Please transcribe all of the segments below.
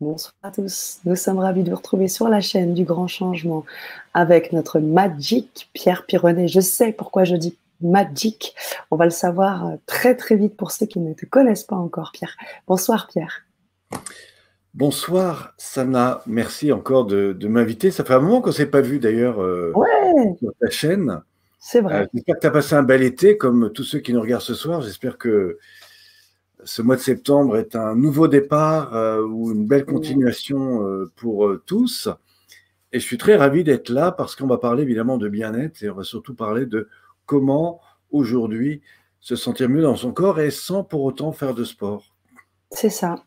Bonsoir à tous. Nous sommes ravis de vous retrouver sur la chaîne du Grand Changement avec notre Magic Pierre Pironnet. Je sais pourquoi je dis Magic. On va le savoir euh, très très vite pour ceux qui ne te connaissent pas encore, Pierre. Bonsoir, Pierre. Bonsoir, Sana. Merci encore de, m'inviter. Ça fait un moment qu'on ne s'est pas vu d'ailleurs euh, sur ta chaîne. C'est vrai. Euh, j'espère que tu as passé un bel été comme tous ceux qui nous regardent ce soir. J'espère que ce mois de septembre est un nouveau départ euh, ou une belle continuation euh, pour euh, tous. Et je suis très ravi d'être là parce qu'on va parler évidemment de bien-être et on va surtout parler de comment aujourd'hui se sentir mieux dans son corps et sans pour autant faire de sport. C'est ça.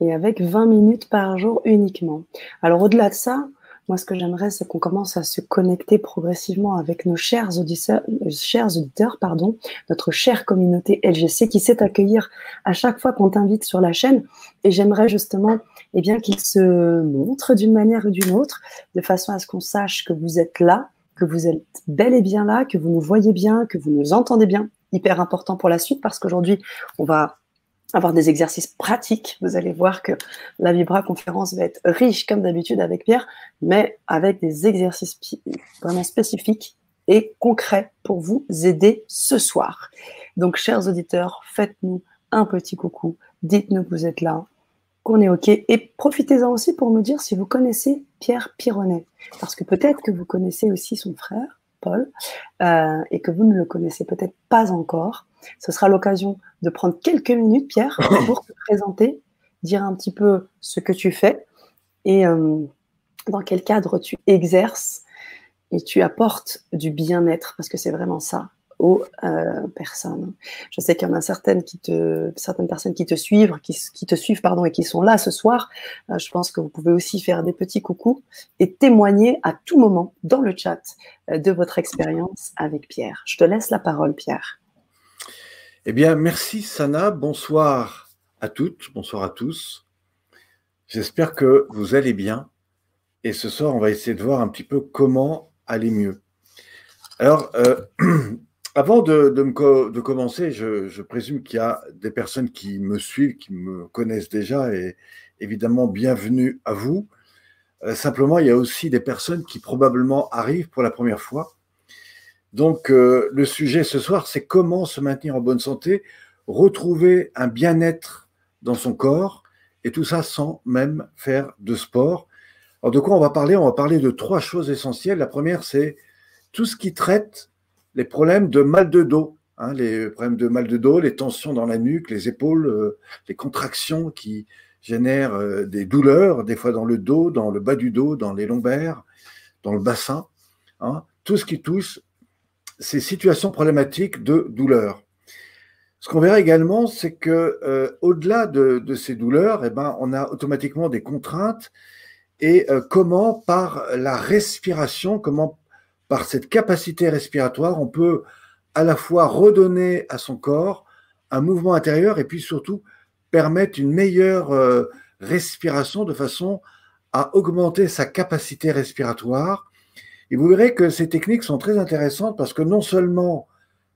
Et avec 20 minutes par jour uniquement. Alors au-delà de ça, moi, ce que j'aimerais, c'est qu'on commence à se connecter progressivement avec nos chers auditeurs, chers auditeurs pardon, notre chère communauté LGC qui sait accueillir à chaque fois qu'on t'invite sur la chaîne. Et j'aimerais justement eh bien, qu'ils se montrent d'une manière ou d'une autre, de façon à ce qu'on sache que vous êtes là, que vous êtes bel et bien là, que vous nous voyez bien, que vous nous entendez bien. Hyper important pour la suite parce qu'aujourd'hui, on va avoir des exercices pratiques. Vous allez voir que la Vibra conférence va être riche comme d'habitude avec Pierre, mais avec des exercices vraiment spécifiques et concrets pour vous aider ce soir. Donc, chers auditeurs, faites-nous un petit coucou, dites-nous que vous êtes là, qu'on est OK, et profitez-en aussi pour nous dire si vous connaissez Pierre Pironnet, parce que peut-être que vous connaissez aussi son frère, Paul, euh, et que vous ne le connaissez peut-être pas encore. Ce sera l'occasion de prendre quelques minutes, Pierre, pour te présenter, dire un petit peu ce que tu fais et euh, dans quel cadre tu exerces et tu apportes du bien-être, parce que c'est vraiment ça aux euh, personnes. Je sais qu'il y en a certaines qui te, certaines personnes qui te suivent, qui, te suivent pardon et qui sont là ce soir. Euh, je pense que vous pouvez aussi faire des petits coucous et témoigner à tout moment dans le chat de votre expérience avec Pierre. Je te laisse la parole, Pierre. Eh bien, merci Sana. Bonsoir à toutes, bonsoir à tous. J'espère que vous allez bien. Et ce soir, on va essayer de voir un petit peu comment aller mieux. Alors, euh, avant de, de, commencer, je, présume qu'il y a des personnes qui me suivent, qui me connaissent déjà, et évidemment, bienvenue à vous. Euh, simplement, il y a aussi des personnes qui probablement arrivent pour la première fois donc, euh, le sujet ce soir, c'est comment se maintenir en bonne santé, retrouver un bien-être dans son corps, et tout ça sans même faire de sport. Alors, de quoi on va parler? On va parler de trois choses essentielles. La première, c'est tout ce qui traite les problèmes de mal de dos, hein, les problèmes de mal de dos, les tensions dans la nuque, les épaules, euh, les contractions qui génèrent euh, des douleurs, des fois dans le dos, dans le bas du dos, dans les lombaires, dans le bassin. Hein. tout ce qui touche ces situations problématiques de douleur. Ce qu'on verra également, c'est que euh, au-delà de, ces douleurs, eh ben, on a automatiquement des contraintes et comment par la respiration, comment par cette capacité respiratoire, on peut à la fois redonner à son corps un mouvement intérieur et puis surtout permettre une meilleure euh, respiration de façon à augmenter sa capacité respiratoire. Et vous verrez que ces techniques sont très intéressantes parce que non seulement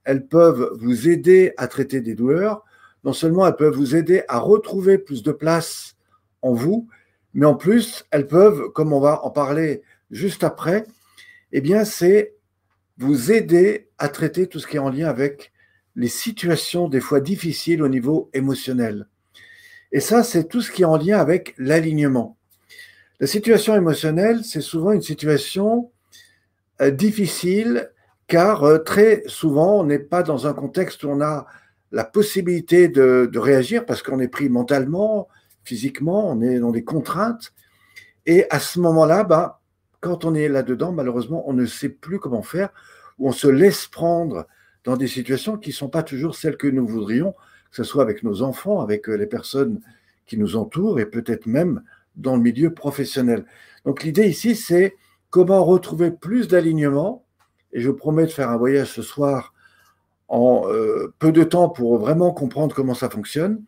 elles peuvent vous aider à traiter des douleurs, non seulement elles peuvent vous aider à retrouver plus de place en vous, mais en plus, elles peuvent, comme on va en parler juste après, eh bien, c'est vous aider à traiter tout ce qui est en lien avec les situations des fois difficiles au niveau émotionnel. Et ça, c'est tout ce qui est en lien avec l'alignement. La situation émotionnelle, c'est souvent une situation euh, difficile car euh, très souvent, on n'est pas dans un contexte où on a la possibilité de, réagir parce qu'on est pris mentalement, physiquement, on est dans des contraintes. Et à ce moment-là, bah, quand on est là-dedans, malheureusement, on ne sait plus comment faire, ou on se laisse prendre dans des situations qui ne sont pas toujours celles que nous voudrions, que ce soit avec nos enfants, avec euh, les personnes qui nous entourent et peut-être même dans le milieu professionnel. Donc l'idée ici, c'est comment retrouver plus d'alignement. Et je promets de faire un voyage ce soir en euh, peu de temps pour vraiment comprendre comment ça fonctionne.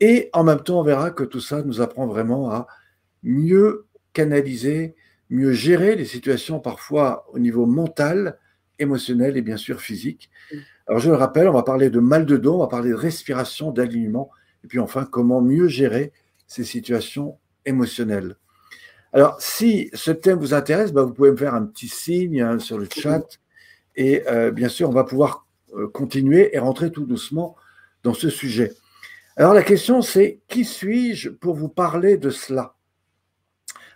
Et en même temps, on verra que tout ça nous apprend vraiment à mieux canaliser, mieux gérer les situations parfois au niveau mental, émotionnel et bien sûr physique. Alors je le rappelle, on va parler de mal de dos, on va parler de respiration, d'alignement, et puis enfin comment mieux gérer ces situations émotionnelle. Alors, si ce thème vous intéresse, bah, vous pouvez me faire un petit signe hein, sur le chat. Et euh, bien sûr, on va pouvoir euh, continuer et rentrer tout doucement dans ce sujet. Alors, la question, c'est qui suis-je pour vous parler de cela?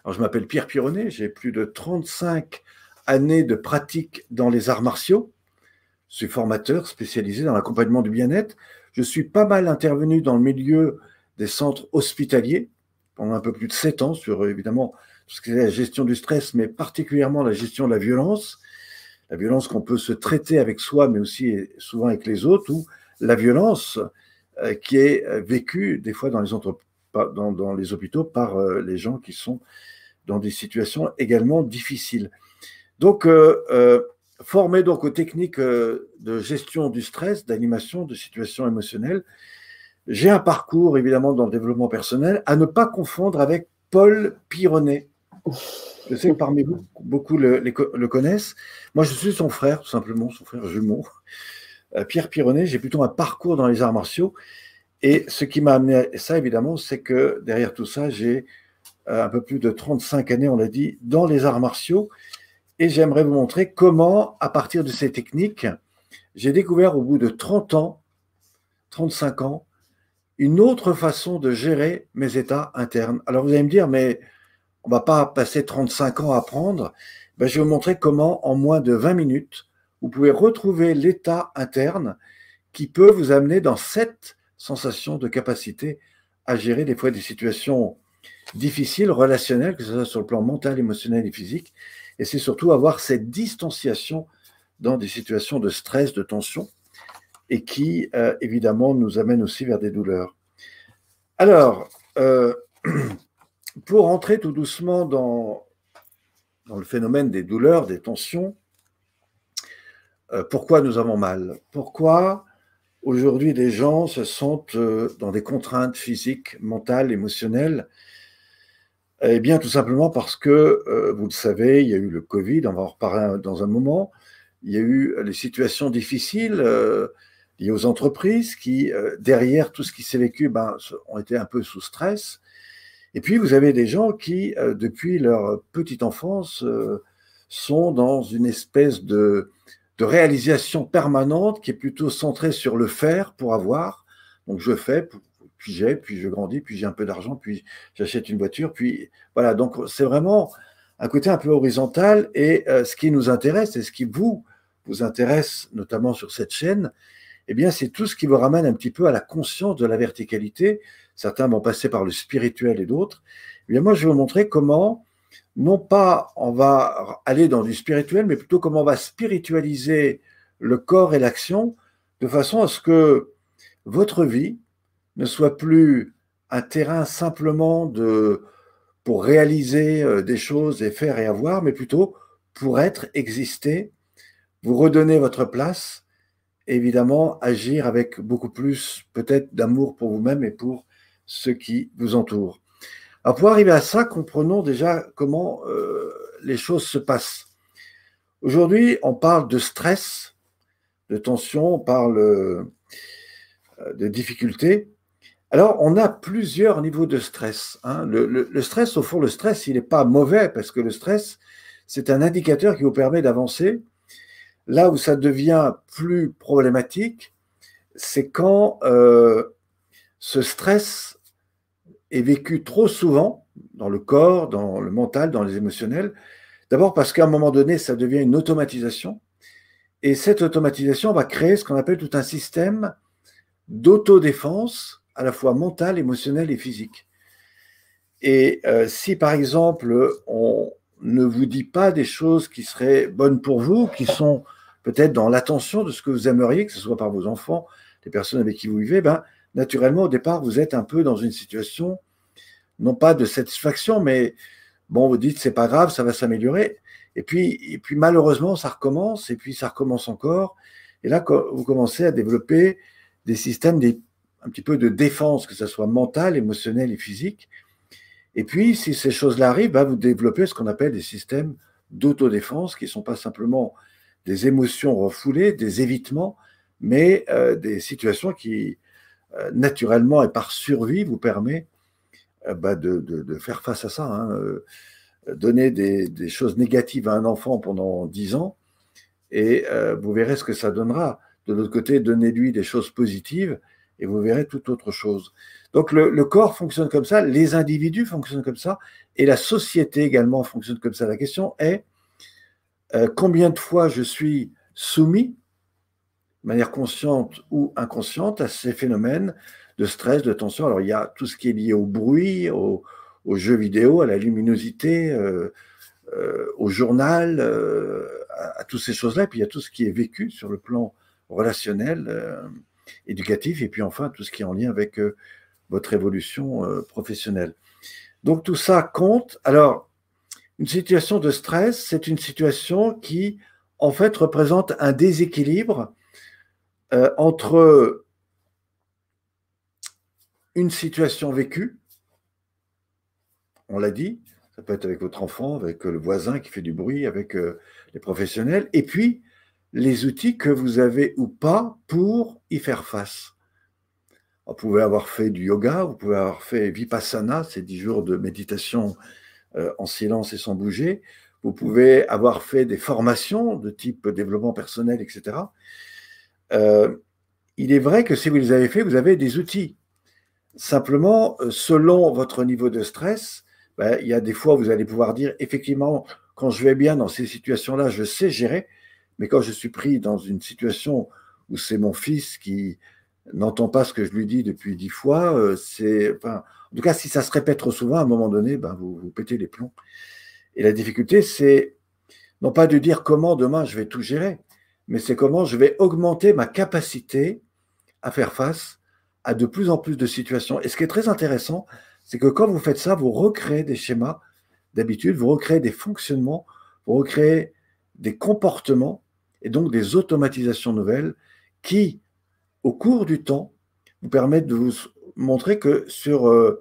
Alors, je m'appelle Pierre Pironnet, j'ai plus de 35 années de pratique dans les arts martiaux. Je suis formateur spécialisé dans l'accompagnement du bien-être. Je suis pas mal intervenu dans le milieu des centres hospitaliers pendant un peu plus de sept ans sur évidemment tout ce qui est la gestion du stress, mais particulièrement la gestion de la violence. La violence qu'on peut se traiter avec soi, mais aussi souvent avec les autres, ou la violence euh, qui est euh, vécue des fois dans les, dans, les hôpitaux par euh, les gens qui sont dans des situations également difficiles. Donc, formé donc aux techniques de gestion du stress, d'animation, de situations émotionnelles, j'ai un parcours, évidemment, dans le développement personnel, à ne pas confondre avec Paul Pironnet. Je sais que parmi vous, beaucoup le, connaissent. Moi, je suis son frère, tout simplement, son frère jumeau. Euh, Pierre Pironnet, j'ai plutôt un parcours dans les arts martiaux. Et ce qui m'a amené à ça, évidemment, c'est que derrière tout ça, j'ai euh, un peu plus de 35 années, on l'a dit, dans les arts martiaux. Et j'aimerais vous montrer comment, à partir de ces techniques, j'ai découvert au bout de 30 ans, 35 ans, une autre façon de gérer mes états internes. Alors vous allez me dire, mais on va pas passer 35 ans à apprendre. Ben, je vais vous montrer comment, en moins de 20 minutes, vous pouvez retrouver l'état interne qui peut vous amener dans cette sensation de capacité à gérer des fois des situations difficiles, relationnelles, que ce soit sur le plan mental, émotionnel et physique. Et c'est surtout avoir cette distanciation dans des situations de stress, de tension, et qui, euh, évidemment, nous amène aussi vers des douleurs. Alors, euh, pour entrer tout doucement dans, le phénomène des douleurs, des tensions, euh, pourquoi nous avons mal? Pourquoi aujourd'hui les gens se sentent dans des contraintes physiques, mentales, émotionnelles Eh bien, tout simplement parce que, vous le savez, il y a eu le Covid, on va en reparler dans un moment, il y a eu les situations difficiles liées aux entreprises qui, euh, derrière tout ce qui s'est vécu, ben, ont été un peu sous stress. Et puis, vous avez des gens qui, euh, depuis leur petite enfance, euh, sont dans une espèce de, de réalisation permanente qui est plutôt centrée sur le faire pour avoir. Donc, je fais, puis j'ai, puis je grandis, puis j'ai un peu d'argent, puis j'achète une voiture, puis voilà. Donc, c'est vraiment un côté un peu horizontal. Et ce qui nous intéresse et ce qui vous vous intéresse, notamment sur cette chaîne, eh bien, c'est tout ce qui vous ramène un petit peu à la conscience de la verticalité. Certains vont passer par le spirituel et d'autres. Eh bien, moi, je vais vous montrer comment, non pas on va aller dans du spirituel, mais plutôt comment on va spiritualiser le corps et l'action de façon à ce que votre vie ne soit plus un terrain simplement de, pour réaliser euh, des choses et faire et avoir, mais plutôt pour être, exister, vous redonner votre place évidemment agir avec beaucoup plus peut-être d'amour pour vous-même et pour ceux qui vous entourent. Pour arriver à ça, comprenons déjà comment euh, les choses se passent. Aujourd'hui, on parle de stress, de tension, on parle euh, de difficultés. Alors, on a plusieurs niveaux de stress. Hein. Le, le, stress, au fond, le stress, il n'est pas mauvais parce que le stress, c'est un indicateur qui vous permet d'avancer Là où ça devient plus problématique, c'est quand euh, ce stress est vécu trop souvent dans le corps, dans le mental, dans les émotionnels. D'abord parce qu'à un moment donné, ça devient une automatisation. Et cette automatisation va créer ce qu'on appelle tout un système d'autodéfense, à la fois mentale, émotionnelle et physique. Et euh, si par exemple, on ne vous dit pas des choses qui seraient bonnes pour vous, qui sont peut-être dans l'attention de ce que vous aimeriez, que ce soit par vos enfants, les personnes avec qui vous vivez, ben, naturellement, au départ, vous êtes un peu dans une situation, non pas de satisfaction, mais bon, vous dites, c'est pas grave, ça va s'améliorer. Et puis, et puis, malheureusement, ça recommence, et puis ça recommence encore. Et là, vous commencez à développer des systèmes un petit peu de défense, que ce soit mental, émotionnel et physique. Et puis, si ces choses-là arrivent, ben, vous développez ce qu'on appelle des systèmes d'autodéfense qui ne sont pas simplement des émotions refoulées, des évitements, mais euh, des situations qui, naturellement et par survie, vous permet bah, de, faire face à ça. Hein, donner des, choses négatives à un enfant pendant dix ans, et vous verrez ce que ça donnera. De l'autre côté, donnez-lui des choses positives, et vous verrez toute autre chose. Donc le, corps fonctionne comme ça, les individus fonctionnent comme ça, et la société également fonctionne comme ça. La question est combien de fois je suis soumis de manière consciente ou inconsciente à ces phénomènes de stress, de tension. Alors il y a tout ce qui est lié au bruit, au, aux jeux vidéo, à la luminosité, euh, euh, au journal, euh, à, toutes ces choses-là. Puis il y a tout ce qui est vécu sur le plan relationnel, éducatif, et puis enfin tout ce qui est en lien avec votre évolution professionnelle. Donc tout ça compte. Alors, une situation de stress, c'est une situation qui, en fait, représente un déséquilibre entre une situation vécue on l'a dit, ça peut être avec votre enfant, avec le voisin qui fait du bruit, avec euh, les professionnels, et puis les outils que vous avez ou pas pour y faire face. Vous pouvez avoir fait du yoga, vous pouvez avoir fait vipassana, c'est dix jours de méditation euh, en silence et sans bouger. Vous pouvez avoir fait des formations de type développement personnel, etc. Euh, il est vrai que si vous les avez fait, vous avez des outils. Simplement, selon votre niveau de stress, ben, il y a des fois où vous allez pouvoir dire, effectivement, quand je vais bien dans ces situations-là, je sais gérer, mais quand je suis pris dans une situation où c'est mon fils qui n'entend pas ce que je lui dis depuis dix fois, euh, c'est, en tout cas, si ça se répète trop souvent, à un moment donné, ben, vous, vous pétez les plombs. Et la difficulté, c'est non pas de dire comment demain je vais tout gérer, mais c'est comment je vais augmenter ma capacité à faire face à de plus en plus de situations. Et ce qui est très intéressant, c'est que quand vous faites ça, vous recréez des schémas d'habitude, vous recréez des fonctionnements, vous recréez des comportements et donc des automatisations nouvelles qui, au cours du temps, vous permettent de vous montrer que sur euh,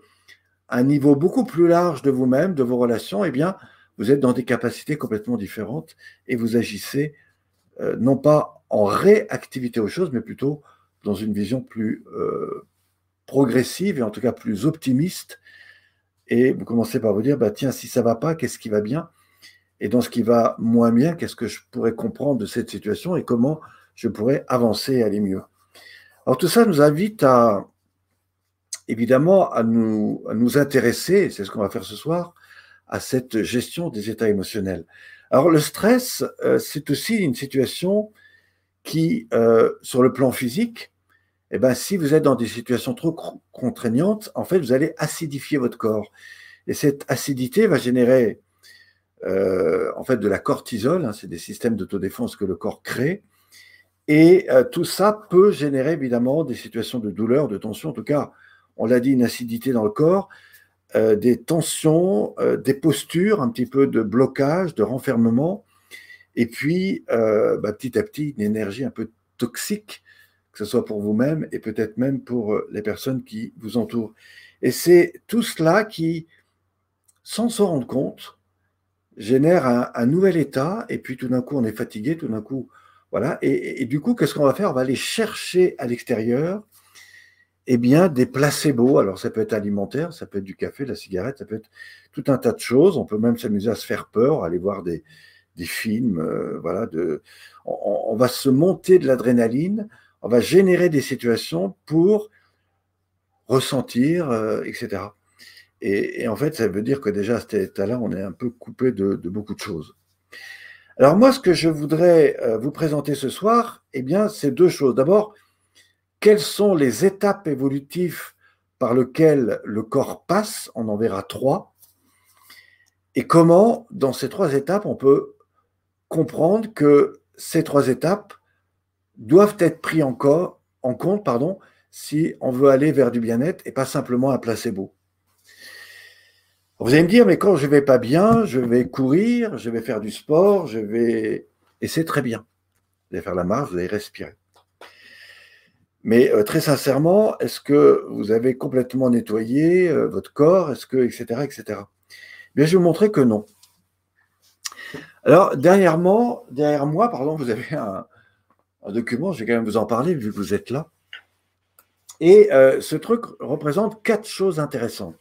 un niveau beaucoup plus large de vous-même, de vos relations, eh bien, vous êtes dans des capacités complètement différentes et vous agissez euh, non pas en réactivité aux choses, mais plutôt dans une vision plus euh, progressive et en tout cas plus optimiste. Et vous commencez par vous dire, bah, tiens, si ça va pas, qu'est-ce qui va bien? Et dans ce qui va moins bien, qu'est-ce que je pourrais comprendre de cette situation et comment je pourrais avancer et aller mieux? Alors tout ça nous invite à, évidemment, à nous, à nous intéresser, c'est ce qu'on va faire ce soir, à cette gestion des états émotionnels. Alors le stress, euh, c'est aussi une situation qui, euh, sur le plan physique, eh ben, si vous êtes dans des situations trop contraignantes, en fait, vous allez acidifier votre corps. Et cette acidité va générer euh, en fait de la cortisol, hein, c'est des systèmes d'autodéfense que le corps crée. Et tout ça peut générer évidemment des situations de douleur, de tension. En tout cas, on l'a dit, une acidité dans le corps, euh, des tensions, des postures, un petit peu de blocage, de renfermement. Et puis, bah, petit à petit, une énergie un peu toxique que ce soit pour vous-même et peut-être même pour euh, les personnes qui vous entourent. Et c'est tout cela qui, sans s'en rendre compte, génère un, nouvel état, et puis tout d'un coup on est fatigué, tout d'un coup, voilà, et, du coup, qu'est-ce qu'on va faire? On va aller chercher à l'extérieur, eh bien, des placebos. Alors, ça peut être alimentaire, ça peut être du café, de la cigarette, ça peut être tout un tas de choses. On peut même s'amuser à se faire peur, aller voir des, films, euh, voilà. De, on, va se monter de l'adrénaline on va générer des situations pour ressentir, euh, etc. Et, en fait, ça veut dire que déjà à cet état-là, on est un peu coupé de, beaucoup de choses. Alors moi, ce que je voudrais euh, vous présenter ce soir, eh bien, c'est deux choses. D'abord, quelles sont les étapes évolutives par lesquelles le corps passe? On en verra trois. Et comment, dans ces trois étapes, on peut comprendre que ces trois étapes doivent être pris en, compte si on veut aller vers du bien-être et pas simplement un placebo. Vous allez me dire, mais quand je vais pas bien, je vais courir, je vais faire du sport, je vais... Et c'est très bien. Vous allez faire la marche, vous allez respirer. Mais euh, très sincèrement, est-ce que vous avez complètement nettoyé euh, votre corps Est-ce que, etc., etc. Bien, je vais vous montrer que non. Alors, dernièrement, derrière moi, pardon, vous avez un, un document, je vais quand même vous en parler vu que vous êtes là. Et euh, ce truc représente quatre choses intéressantes.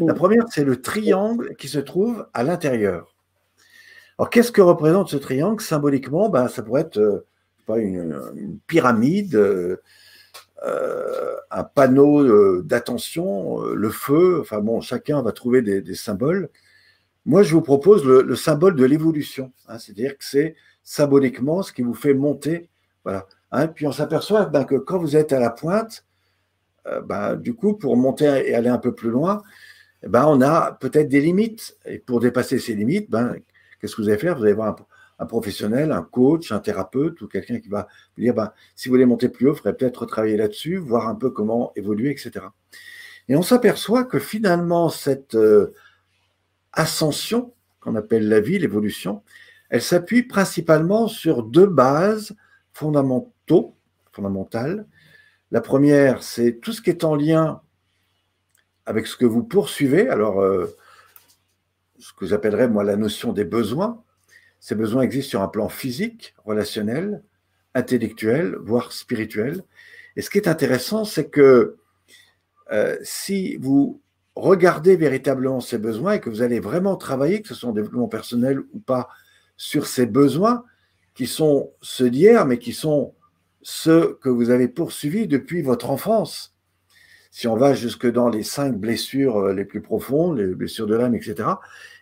La première, c'est le triangle qui se trouve à l'intérieur. Alors, qu'est-ce que représente ce triangle? Symboliquement, ben, ça pourrait être pas une, pyramide, un panneau d'attention, le feu. Enfin bon, chacun va trouver des, symboles. Moi, je vous propose le, symbole de l'évolution. Hein, c'est-à-dire que c'est symboliquement ce qui vous fait monter. Voilà. Hein, puis on s'aperçoit ben, que quand vous êtes à la pointe, ben, du coup, pour monter et aller un peu plus loin, eh ben, on a peut-être des limites. Et pour dépasser ces limites, qu'est-ce que vous allez faire? Vous allez voir un, professionnel, un coach, un thérapeute ou quelqu'un qui va vous dire ben, si vous voulez monter plus haut, il faudrait peut-être travailler là-dessus, voir un peu comment évoluer, etc. Et on s'aperçoit que finalement, cette euh, ascension qu'on appelle la vie, l'évolution, elle s'appuie principalement sur deux bases fondamentaux, fondamentales. La première, c'est tout ce qui est en lien avec ce que vous poursuivez. Alors, euh, ce que j'appellerais, moi, la notion des besoins. Ces besoins existent sur un plan physique, relationnel, intellectuel, voire spirituel. Et ce qui est intéressant, c'est que euh, si vous regardez véritablement ces besoins et que vous allez vraiment travailler, que ce soit en développement personnel ou pas, sur ces besoins qui sont ceux d'hier, mais qui sont ceux que vous avez poursuivis depuis votre enfance, si on va jusque dans les cinq blessures euh, les plus profondes, les blessures de l'âme, etc.,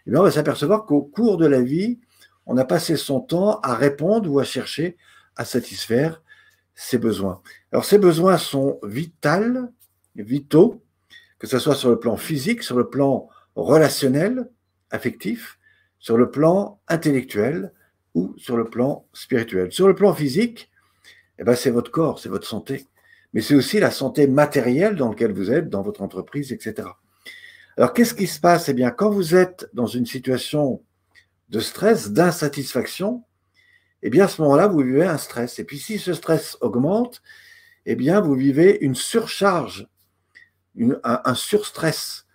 eh on va s'apercevoir qu'au cours de la vie, on a passé son temps à répondre ou à chercher à satisfaire ses besoins. Alors ces besoins sont vitaux, vitaux, que ce soit sur le plan physique, sur le plan relationnel, affectif, sur le plan intellectuel ou sur le plan spirituel. Sur le plan physique, eh ben, c'est votre corps, c'est votre santé mais c'est aussi la santé matérielle dans laquelle vous êtes, dans votre entreprise, etc. Alors, qu'est-ce qui se passe? Eh bien, quand vous êtes dans une situation de stress, d'insatisfaction, eh bien, à ce moment-là, vous vivez un stress. Et puis, si ce stress augmente, eh bien, vous vivez une surcharge, un, surstress.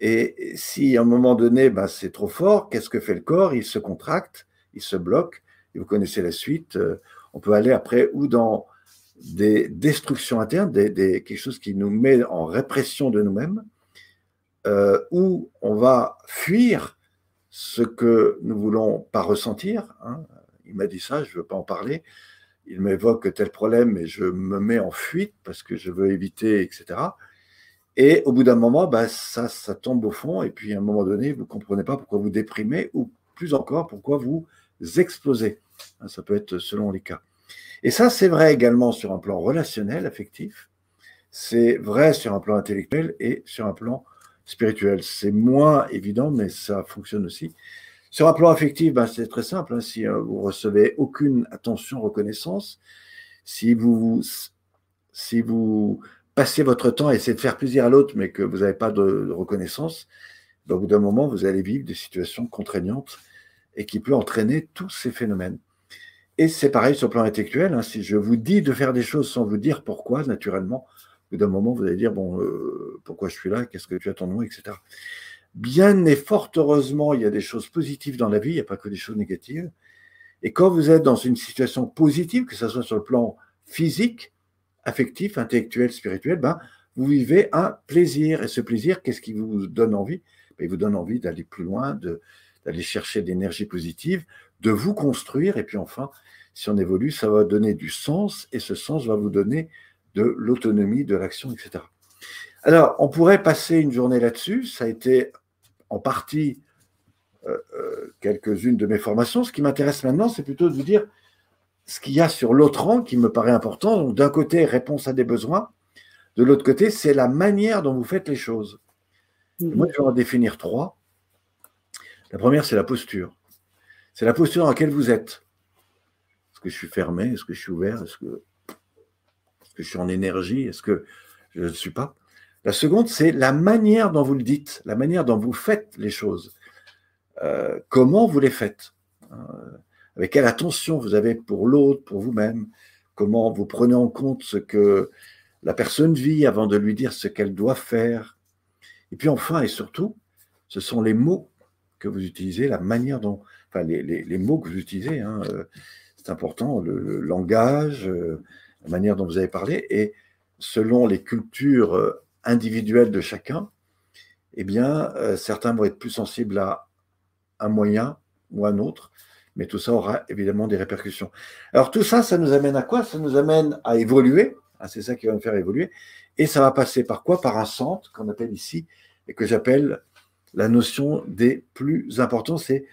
Et si à un moment donné, ben, c'est trop fort, qu'est-ce que fait le corps? Il se contracte, il se bloque. Et vous connaissez la suite. Euh, on peut aller après ou dans des destructions internes, des, quelque chose qui nous met en répression de nous-mêmes, euh, où on va fuir ce que nous voulons pas ressentir. Hein. Il m'a dit ça, je ne veux pas en parler. Il m'évoque tel problème et je me mets en fuite parce que je veux éviter, etc. Et au bout d'un moment, bah, ça, ça tombe au fond. Et puis à un moment donné, vous ne comprenez pas pourquoi vous déprimez ou plus encore pourquoi vous explosez. Hein, ça peut être selon les cas. Et ça, c'est vrai également sur un plan relationnel, affectif. C'est vrai sur un plan intellectuel et sur un plan spirituel. C'est moins évident, mais ça fonctionne aussi. Sur un plan affectif, ben, c'est très simple. Hein. si euh, vous recevez aucune attention, reconnaissance, si vous, si vous passez votre temps à essayer de faire plaisir à l'autre, mais que vous n'avez pas de, reconnaissance, ben, au bout d'un moment, vous allez vivre des situations contraignantes et qui peuvent entraîner tous ces phénomènes. Et c'est pareil sur le plan intellectuel. Hein. si je vous dis de faire des choses sans vous dire pourquoi, naturellement, d'un moment, vous allez dire bon, euh, pourquoi je suis là, qu'est-ce que tu attends de moi, etc. Bien et fort heureusement, il y a des choses positives dans la vie, il n'y a pas que des choses négatives. Et quand vous êtes dans une situation positive, que ce soit sur le plan physique, affectif, intellectuel, spirituel, ben, vous vivez un plaisir. Et ce plaisir, qu'est-ce qui vous donne envie? Ben, Il vous donne envie d'aller plus loin, d'aller chercher de l'énergie positive, de vous construire. Et puis enfin, si on évolue, ça va donner du sens et ce sens va vous donner de l'autonomie, de l'action, etc. Alors, on pourrait passer une journée là-dessus. Ça a été en partie euh, euh, quelques-unes de mes formations. Ce qui m'intéresse maintenant, c'est plutôt de vous dire ce qu'il y a sur l'autre rang qui me paraît important. Donc, d'un côté, réponse à des besoins. De l'autre côté, c'est la manière dont vous faites les choses. Mmh. Moi, je vais en définir trois. La première, c'est la posture. C'est la posture dans laquelle vous êtes. Est-ce que je suis fermé? Est-ce que je suis ouvert? Est-ce que, je suis en énergie Est-ce que je ne suis pas. La seconde, c'est la manière dont vous le dites, la manière dont vous faites les choses. Euh, comment vous les faites? Euh, Avec quelle attention vous avez pour l'autre, pour vous-même? Comment vous prenez en compte ce que la personne vit avant de lui dire ce qu'elle doit faire? Et puis enfin et surtout, ce sont les mots que vous utilisez, la manière dont les, mots que vous utilisez, hein, euh, c'est important, le, langage, la manière dont vous avez parlé, et selon les cultures euh, individuelles de chacun, eh bien, euh, certains vont être plus sensibles à un moyen ou un autre, mais tout ça aura évidemment des répercussions. Alors tout ça, ça nous amène à quoi? Ça nous amène à évoluer, ah, c'est ça qui va nous faire évoluer, et ça va passer par quoi? Par un centre qu'on appelle ici, et que j'appelle la notion des plus importants, c'est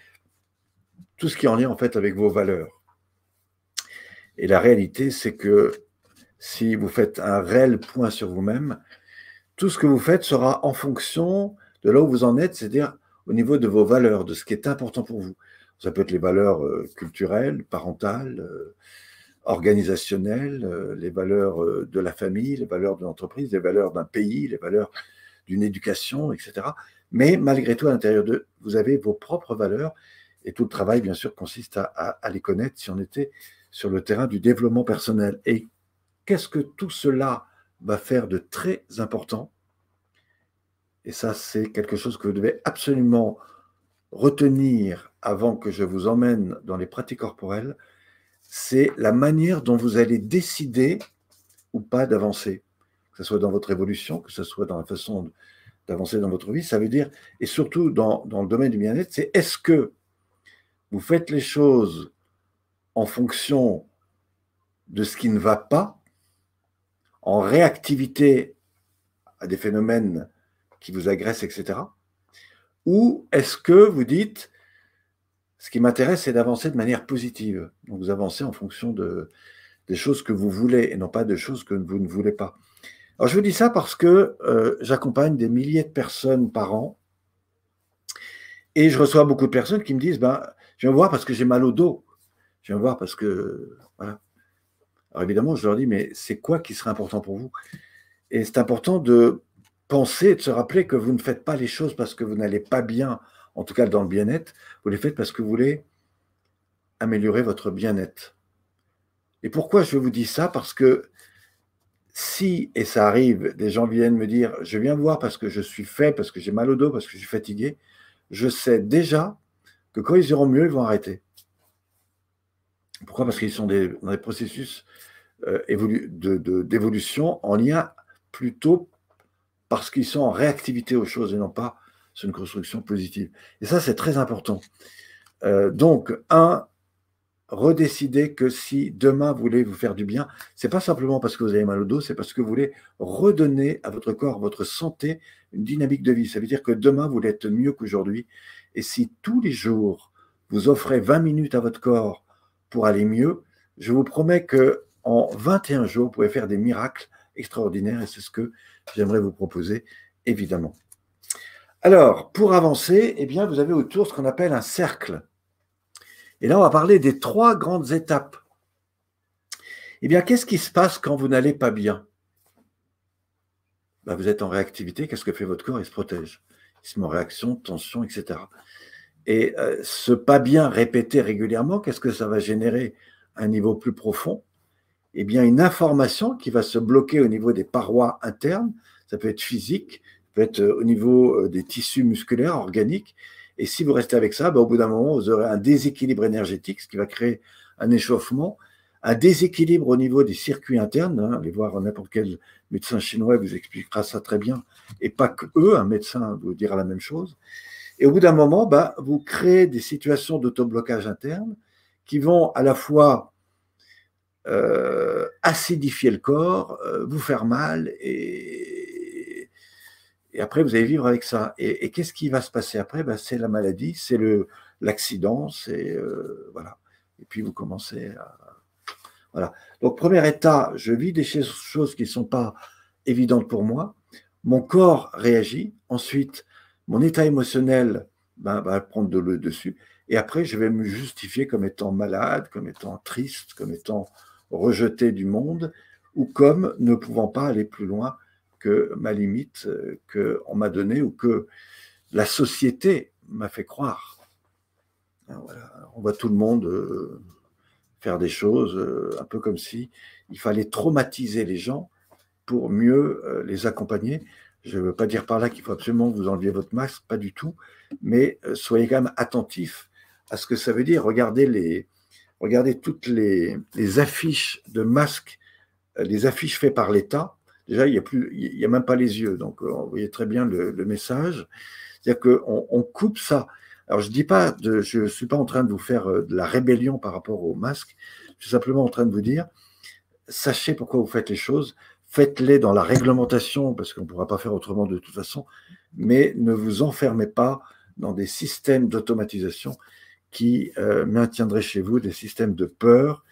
tout ce qui est en lien en fait avec vos valeurs. Et la réalité, c'est que si vous faites un réel point sur vous-même, tout ce que vous faites sera en fonction de là où vous en êtes, c'est-à-dire au niveau de vos valeurs, de ce qui est important pour vous. Ça peut être les valeurs euh, culturelles, parentales, euh, organisationnelles, euh, les valeurs de la famille, les valeurs de l'entreprise, les valeurs d'un pays, les valeurs d'une éducation, etc. Mais malgré tout, à l'intérieur de vous avez vos propres valeurs et tout le travail, bien sûr, consiste à, à les connaître si on était sur le terrain du développement personnel. Et qu'est-ce que tout cela va faire de très important? Et ça, c'est quelque chose que vous devez absolument retenir avant que je vous emmène dans les pratiques corporelles, c'est la manière dont vous allez décider ou pas d'avancer, que ce soit dans votre évolution, que ce soit dans la façon d'avancer dans votre vie. Ça veut dire, et surtout dans, dans le domaine du bien-être, c'est est-ce que vous faites les choses en fonction de ce qui ne va pas, en réactivité à des phénomènes qui vous agressent, etc. Ou est-ce que vous dites, ce qui m'intéresse, c'est d'avancer de manière positive. Donc vous avancez en fonction de, des choses que vous voulez et non pas de choses que vous ne voulez pas. Alors je vous dis ça parce que euh, j'accompagne des milliers de personnes par an et je reçois beaucoup de personnes qui me disent, ben, je viens voir parce que j'ai mal au dos. Je viens voir parce que. Voilà. Alors évidemment, je leur dis, mais c'est quoi qui serait important pour vous? Et c'est important de penser et de se rappeler que vous ne faites pas les choses parce que vous n'allez pas bien, en tout cas dans le bien-être, vous les faites parce que vous voulez améliorer votre bien-être. Et pourquoi je vous dis ça? Parce que si, et ça arrive, des gens viennent me dire, je viens voir parce que je suis fait, parce que j'ai mal au dos, parce que je suis fatigué, je sais déjà que quand ils iront mieux, ils vont arrêter. Pourquoi? Parce qu'ils sont dans des processus euh, d'évolution en lien plutôt parce qu'ils sont en réactivité aux choses et non pas sur une construction positive. Et ça, c'est très important. Euh, donc, un, redécider que si demain vous voulez vous faire du bien, c'est pas simplement parce que vous avez mal au dos, c'est parce que vous voulez redonner à votre corps, votre santé, une dynamique de vie. Ça veut dire que demain vous voulez être mieux qu'aujourd'hui. Et si tous les jours vous offrez 20 minutes à votre corps pour aller mieux, je vous promets que en 21 jours, vous pouvez faire des miracles extraordinaires et c'est ce que j'aimerais vous proposer, évidemment. Alors, pour avancer, eh bien, vous avez autour ce qu'on appelle un cercle. Et là, on va parler des trois grandes étapes. Eh bien, qu'est-ce qui se passe quand vous n'allez pas bien? Ben, Vous êtes en réactivité, qu'est-ce que fait votre corps? Il se protège. Il se met en réaction, tension, etc. Et euh, ce pas bien répété régulièrement, qu'est-ce que ça va générer à un niveau plus profond? Eh bien, une information qui va se bloquer au niveau des parois internes, ça peut être physique, ça peut être euh, au niveau euh, des tissus musculaires, organiques. Et si vous restez avec ça, ben, au bout d'un moment, vous aurez un déséquilibre énergétique, ce qui va créer un échauffement, un déséquilibre au niveau des circuits internes. Hein, allez voir n'importe quel médecin chinois vous expliquera ça très bien, et pas que eux, un médecin vous dira la même chose. Et au bout d'un moment, bah, vous créez des situations d'autoblocage interne qui vont à la fois euh, acidifier le corps, euh, vous faire mal, et, après vous allez vivre avec ça. Et, qu'est-ce qui va se passer après? Bah, C'est la maladie, c'est l'accident, c'est euh, voilà. Et puis vous commencez à voilà. Donc premier état, je vis des choses qui ne sont pas évidentes pour moi. Mon corps réagit. Ensuite, mon état émotionnel ben, va prendre le dessus. Et après, je vais me justifier comme étant malade, comme étant triste, comme étant rejeté du monde, ou comme ne pouvant pas aller plus loin que ma limite euh, qu'on m'a donnée ou que la société m'a fait croire. Ah, On voit tout le monde euh, faire des choses euh, un peu comme si il fallait traumatiser les gens pour mieux les accompagner. Je ne veux pas dire par là qu'il faut absolument vous enlever votre masque, pas du tout, mais euh, soyez quand même attentifs à ce que ça veut dire. Regardez, les, regardez toutes les, affiches de masques, euh, les affiches faites par l'État. Déjà, il n'y a, même pas les yeux. Donc, euh, vous voyez très bien le, message. C'est-à-dire qu'on on coupe ça. Alors, je dis pas, de, je suis pas en train de vous faire euh, de la rébellion par rapport au masque. Je suis simplement en train de vous dire, sachez pourquoi vous faites les choses. Faites-les dans la réglementation, parce qu'on ne pourra pas faire autrement de toute façon. Mais ne vous enfermez pas dans des systèmes d'automatisation qui euh, maintiendraient chez vous des systèmes de peur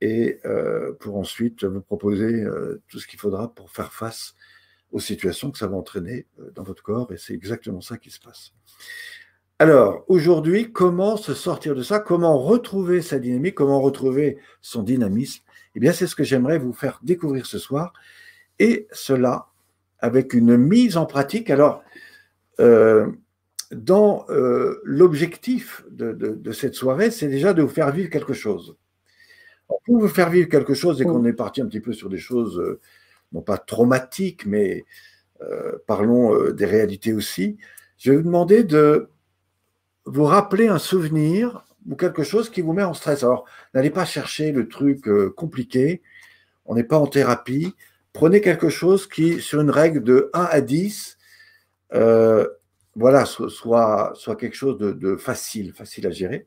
et euh, pour ensuite vous proposer euh, tout ce qu'il faudra pour faire face aux situations que ça va entraîner dans votre corps. Et c'est exactement ça qui se passe. Alors, aujourd'hui, comment se sortir de ça? Comment retrouver sa dynamique? Comment retrouver son dynamisme? Eh bien, c'est ce que j'aimerais vous faire découvrir ce soir. Et cela avec une mise en pratique. Alors, euh, dans euh, l'objectif de, de, de, cette soirée, c'est déjà de vous faire vivre quelque chose. pour vous faire vivre quelque chose, et qu'on est parti un petit peu sur des choses, euh, non pas traumatiques, mais parlons des réalités aussi, je vais vous demander de vous rappeler un souvenir ou quelque chose qui vous met en stress. Alors, n'allez pas chercher le truc euh, compliqué, on n'est pas en thérapie. Prenez quelque chose qui, sur une règle de 1 à 10, euh, voilà, soit, quelque chose de, facile, facile à gérer.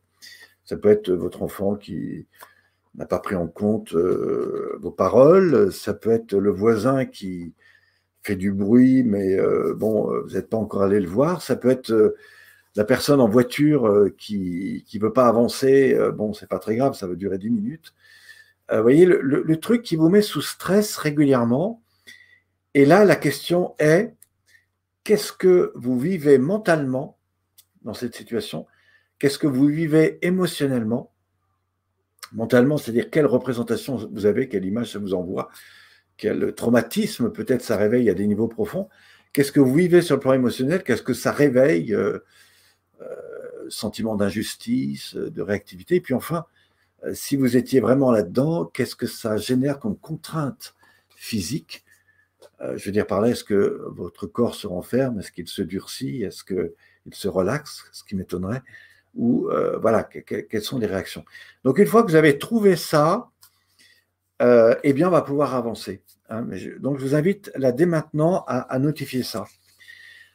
Ça peut être votre enfant qui n'a pas pris en compte euh, vos paroles, ça peut être le voisin qui fait du bruit, mais bon, vous n'êtes pas encore allé le voir, ça peut être la personne en voiture qui ne veut pas avancer, bon, c'est pas très grave, ça va durer 10 minutes. vous voyez, le, le truc qui vous met sous stress régulièrement, et là, la question est, qu'est-ce que vous vivez mentalement dans cette situation? Qu'est-ce que vous vivez émotionnellement? Mentalement, c'est-à-dire quelle représentation vous avez, quelle image ça vous envoie, quel traumatisme peut-être ça réveille à des niveaux profonds? Qu'est-ce que vous vivez sur le plan émotionnel? Qu'est-ce que ça réveille euh, euh, Sentiment d'injustice, de réactivité. Et puis enfin, euh, si vous étiez vraiment là-dedans, qu'est-ce que ça génère comme contrainte physique? Euh, je veux dire par là, est-ce que votre corps se renferme? Est-ce qu'il se durcit? Est-ce qu'il se relaxe? Ce qui m'étonnerait. Ou euh, voilà, quelles sont les réactions? Donc une fois que vous avez trouvé ça, euh, eh bien on va pouvoir avancer. Hein. donc je vous invite là dès maintenant à, notifier ça.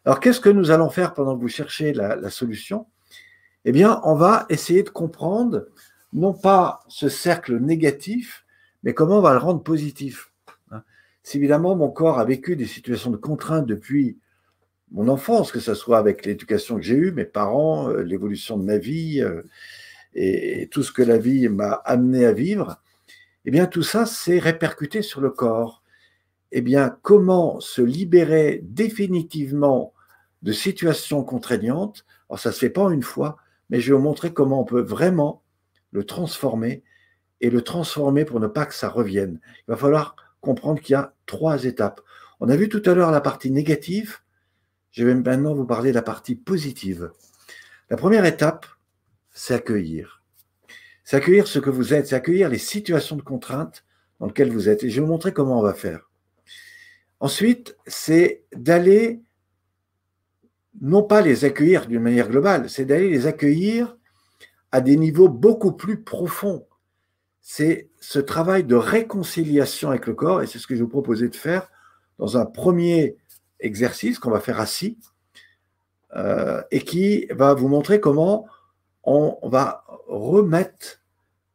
Alors qu'est-ce que nous allons faire pendant que vous cherchez la, solution? Eh bien on va essayer de comprendre non pas ce cercle négatif, mais comment on va le rendre positif. Si évidemment mon corps a vécu des situations de contrainte depuis mon enfance, que ce soit avec l'éducation que j'ai eue, mes parents, euh, l'évolution de ma vie euh, et, tout ce que la vie m'a amené à vivre, eh bien tout ça s'est répercuté sur le corps. Eh comment se libérer définitivement de situations contraignantes? Alors, ça ne se fait pas une fois, mais je vais vous montrer comment on peut vraiment le transformer et le transformer pour ne pas que ça revienne. Il va falloir comprendre qu'il y a trois étapes. On a vu tout à l'heure la partie négative. Je vais maintenant vous parler de la partie positive. La première étape, c'est accueillir. C'est accueillir ce que vous êtes, c'est accueillir les situations de contrainte dans lesquelles vous êtes. Et je vais vous montrer comment on va faire. Ensuite, c'est d'aller, non pas les accueillir d'une manière globale, c'est d'aller les accueillir à des niveaux beaucoup plus profonds. C'est ce travail de réconciliation avec le corps, et c'est ce que je vous proposais de faire dans un premier exercice qu'on va faire assis, euh, et qui va vous montrer comment on va remettre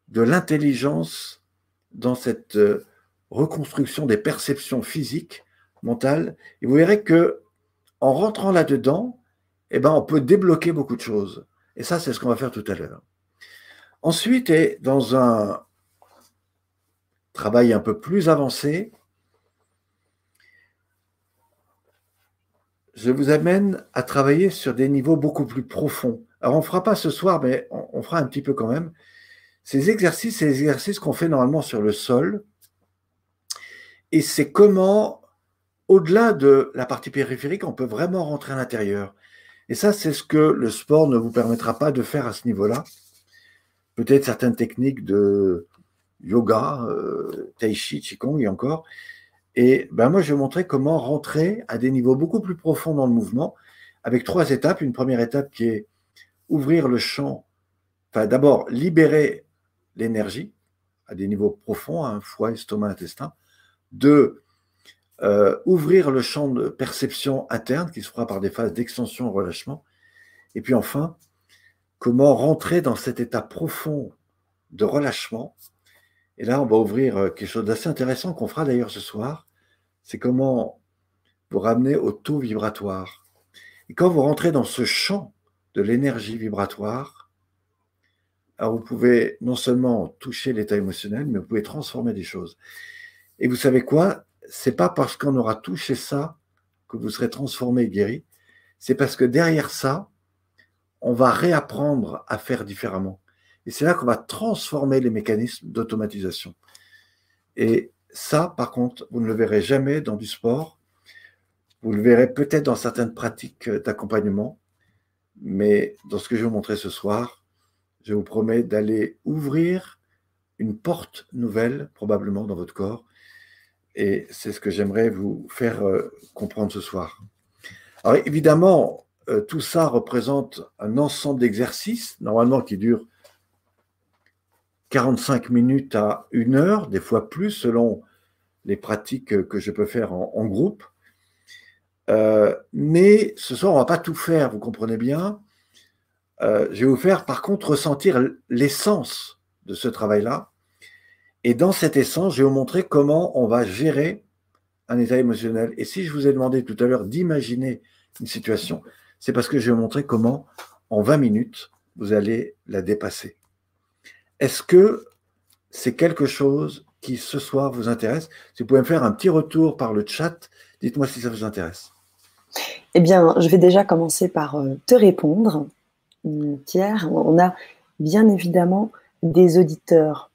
de l'intelligence dans cette euh, reconstruction des perceptions physiques, mentales, et vous verrez que en rentrant là-dedans, eh ben, on peut débloquer beaucoup de choses. Et ça, c'est ce qu'on va faire tout à l'heure. Ensuite, et dans un travail un peu plus avancé, je vous amène à travailler sur des niveaux beaucoup plus profonds. Alors, on ne fera pas ce soir, mais on, fera un petit peu quand même. Ces exercices, c'est les exercices qu'on fait normalement sur le sol. Et c'est comment, au-delà de la partie périphérique, on peut vraiment rentrer à l'intérieur. Et ça, c'est ce que le sport ne vous permettra pas de faire à ce niveau-là. Peut-être certaines techniques de yoga, euh, tai chi, qigong et encore. Et ben moi, je vais montrer comment rentrer à des niveaux beaucoup plus profonds dans le mouvement avec trois étapes. Une première étape qui est ouvrir le champ, enfin d'abord libérer l'énergie à des niveaux profonds, hein, foie, estomac, intestin. Deux, euh, ouvrir le champ de perception interne qui se fera par des phases d'extension relâchement. Et puis enfin, comment rentrer dans cet état profond de relâchement. Et là, on va ouvrir euh, quelque chose d'assez intéressant qu'on fera d'ailleurs ce soir. C'est comment vous ramener au taux vibratoire. Et quand vous rentrez dans ce champ de l'énergie vibratoire, alors vous pouvez non seulement toucher l'état émotionnel, mais vous pouvez transformer des choses. Et vous savez quoi? C'est pas parce qu'on aura touché ça que vous serez transformé et guéri. C'est parce que derrière ça, on va réapprendre à faire différemment. Et c'est là qu'on va transformer les mécanismes d'automatisation. Et ça, par contre, vous ne le verrez jamais dans du sport. Vous le verrez peut-être dans certaines pratiques d'accompagnement. Mais dans ce que je vais vous montrer ce soir, je vous promets d'aller ouvrir une porte nouvelle, probablement dans votre corps, et c'est ce que j'aimerais vous faire euh, comprendre ce soir. Alors évidemment, euh, tout ça représente un ensemble d'exercices, normalement qui durent 45 minutes à une heure, des fois plus, selon les pratiques que je peux faire en, groupe. Euh, mais ce soir, on ne va pas tout faire, vous comprenez bien. je vais vous faire par contre ressentir l'essence de ce travail-là et dans cette essence, je vais vous montrer comment on va gérer un état émotionnel. Et si je vous ai demandé tout à l'heure d'imaginer une situation, c'est parce que je vais vous montrer comment, en 20 minutes, vous allez la dépasser. Est-ce que c'est quelque chose qui ce soir vous intéresse? Si vous pouvez me faire un petit retour par le chat, dites-moi si ça vous intéresse. Eh bien, je vais déjà commencer par euh, te répondre. Pierre, on a bien évidemment des auditeurs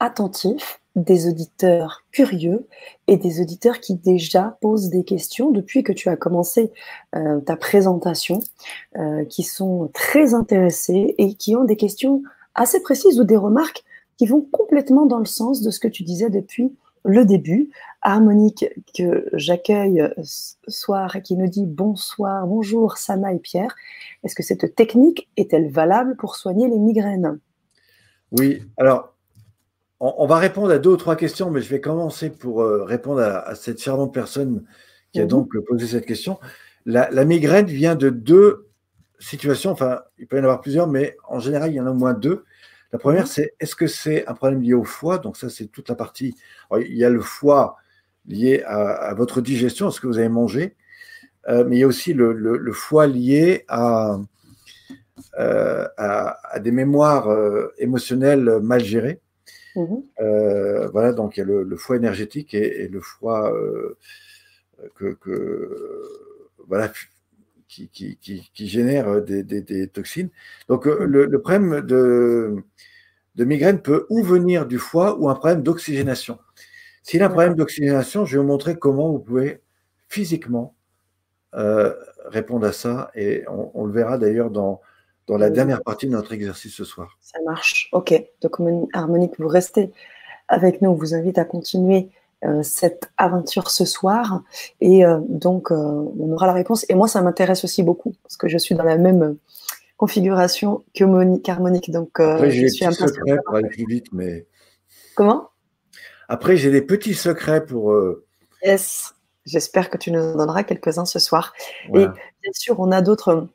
attentifs, des auditeurs curieux et des auditeurs qui déjà posent des questions depuis que tu as commencé euh, ta présentation, euh, qui sont très intéressés et qui ont des questions assez précises ou des remarques qui vont complètement dans le sens de ce que tu disais depuis le début. Harmonique que j'accueille ce soir et qui nous dit bonsoir, bonjour Sana et Pierre. Est-ce que cette technique est-elle valable pour soigner les migraines? Oui, alors on, va répondre à deux ou trois questions, mais je vais commencer pour euh, répondre à, cette charmante personne qui a mhm. donc posé cette question. La, migraine vient de deux situations, enfin, il peut y en avoir plusieurs, mais en général, il y en a au moins deux. La première, mhm. c'est est-ce que c'est un problème lié au foie? Donc ça, c'est toute la partie. il y a le foie lié à, votre digestion, à ce que vous avez mangé, euh, mais il y a aussi le, foie lié à, euh, à des mémoires émotionnelles mal gérées. Mmh euh, voilà, donc il y a le, foie énergétique et, le foie euh, que, voilà, qui, qui, génère des, toxines. Donc euh, le, problème de, de, migraine peut ou venir du foie ou un problème d'oxygénation. S'il a un problème d'oxygénation, je vais vous montrer comment vous pouvez physiquement répondre à ça et on le verra d'ailleurs dans, dans la dernière partie de notre exercice ce soir. Ça marche. OK. Donc, Harmonique, vous restez avec nous. On vous invite à continuer euh, cette aventure ce soir. Et euh, donc, euh, on aura la réponse. Et moi, ça m'intéresse aussi beaucoup parce que je suis dans la même configuration que Monique, Harmonique. Donc, Après, j'ai des petits secrets pour aller plus vite, mais. Comment? Après, j'ai des petits secrets pour. Yes. J'espère que tu nous en donneras quelques-uns ce soir. Et bien sûr, on a d'autres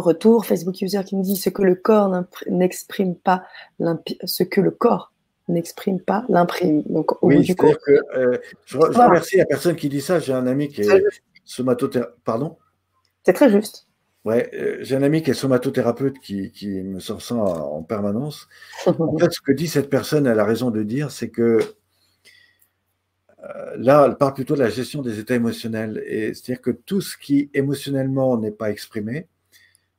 retour, Facebook user qui me dit ce que le corps n'exprime pas, ce que le corps n'exprime pas, l'imprime. Donc, au oui, bout du Que, euh, je, remercie la personne qui dit ça. J'ai un ami qui est somatothérapeute. Pardon? C'est très juste. Ouais, euh, j'ai un ami qui est somatothérapeute qui, qui me sort ça en permanence. en fait, ce que dit cette personne, elle a raison de dire, c'est que euh, là, elle parle plutôt de la gestion des états émotionnels. C'est-à-dire que tout ce qui émotionnellement n'est pas exprimé,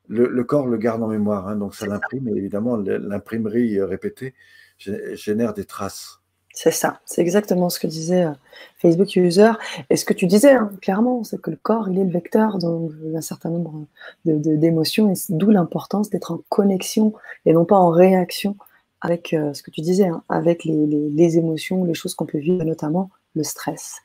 le, corps le garde en mémoire, hein, donc ça l'imprime, et évidemment, l'imprimerie euh, répétée génère des traces. C'est ça, c'est exactement ce que disait euh, Facebook User. Et ce que tu disais, hein, clairement, c'est que le corps, il est le vecteur d'un certain nombre d'émotions, et d'où l'importance d'être en connexion et non pas en réaction avec euh, ce que tu disais, hein, avec les, émotions, les choses qu'on peut vivre, notamment le stress.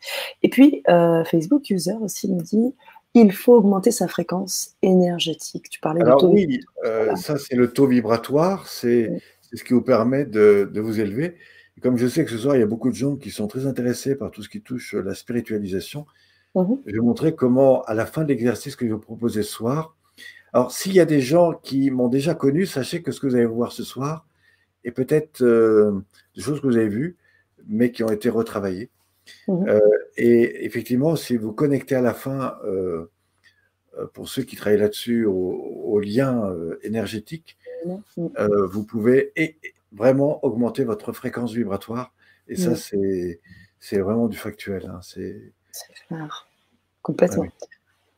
Et puis, Facebook User aussi nous dit il faut augmenter sa fréquence énergétique. Tu parlais Alors, oui, euh, ça c'est le taux vibratoire, c'est ce qui vous permet de, vous élever. comme je sais que ce soir, il y a beaucoup de gens qui sont très intéressés par tout ce qui touche la spiritualisation, mhm. je vais montrer comment, à la fin de l'exercice que je vais vous proposer ce soir, alors s'il y a des gens qui m'ont déjà connu, sachez que ce que vous allez voir ce soir est peut-être euh, des choses que vous avez vues, mais qui ont été retravaillées. Mhm. Euh, et effectivement, si vous connectez à la fin, euh, pour ceux qui travaillent là-dessus, au, lien énergétique, vous pouvez vraiment augmenter votre fréquence vibratoire. Et ça, c'est vraiment du factuel. Hein. C'est clair. Complètement.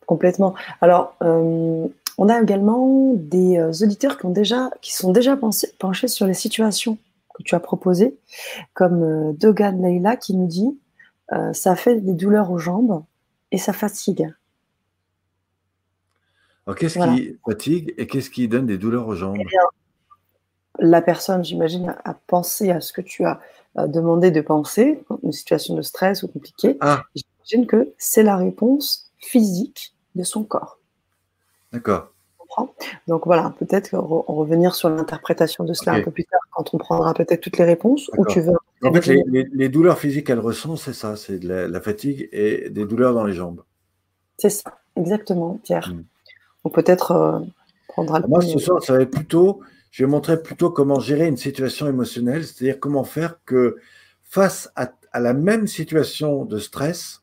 Complètement. Alors, euh, on a également des euh, auditeurs qui, ont déjà, qui sont déjà penchés sur les situations que tu as proposées, comme euh, Dogan Leila qui nous dit ça fait des douleurs aux jambes et ça fatigue. Alors, qu'est-ce qui fatigue et qu'est-ce qui donne des douleurs aux jambes? Eh la personne, j'imagine, a pensé à ce que tu as euh, demandé de penser, une situation de stress ou compliquée. Ah. J'imagine que c'est la réponse physique de son corps. D'accord. Donc voilà, peut-être revenir sur l'interprétation de cela un peu plus tard, quand on prendra peut-être toutes les réponses. Ou tu veux. En fait, les, douleurs physiques qu'elle ressent, c'est ça, c'est de la, fatigue et des douleurs dans les jambes. C'est ça, exactement, Pierre. Hmm. Donc peut-être euh, prendra le. Moi, ce soir, ça va être plutôt je vais montrer plutôt comment gérer une situation émotionnelle, c'est-à-dire comment faire que face à, la même situation de stress,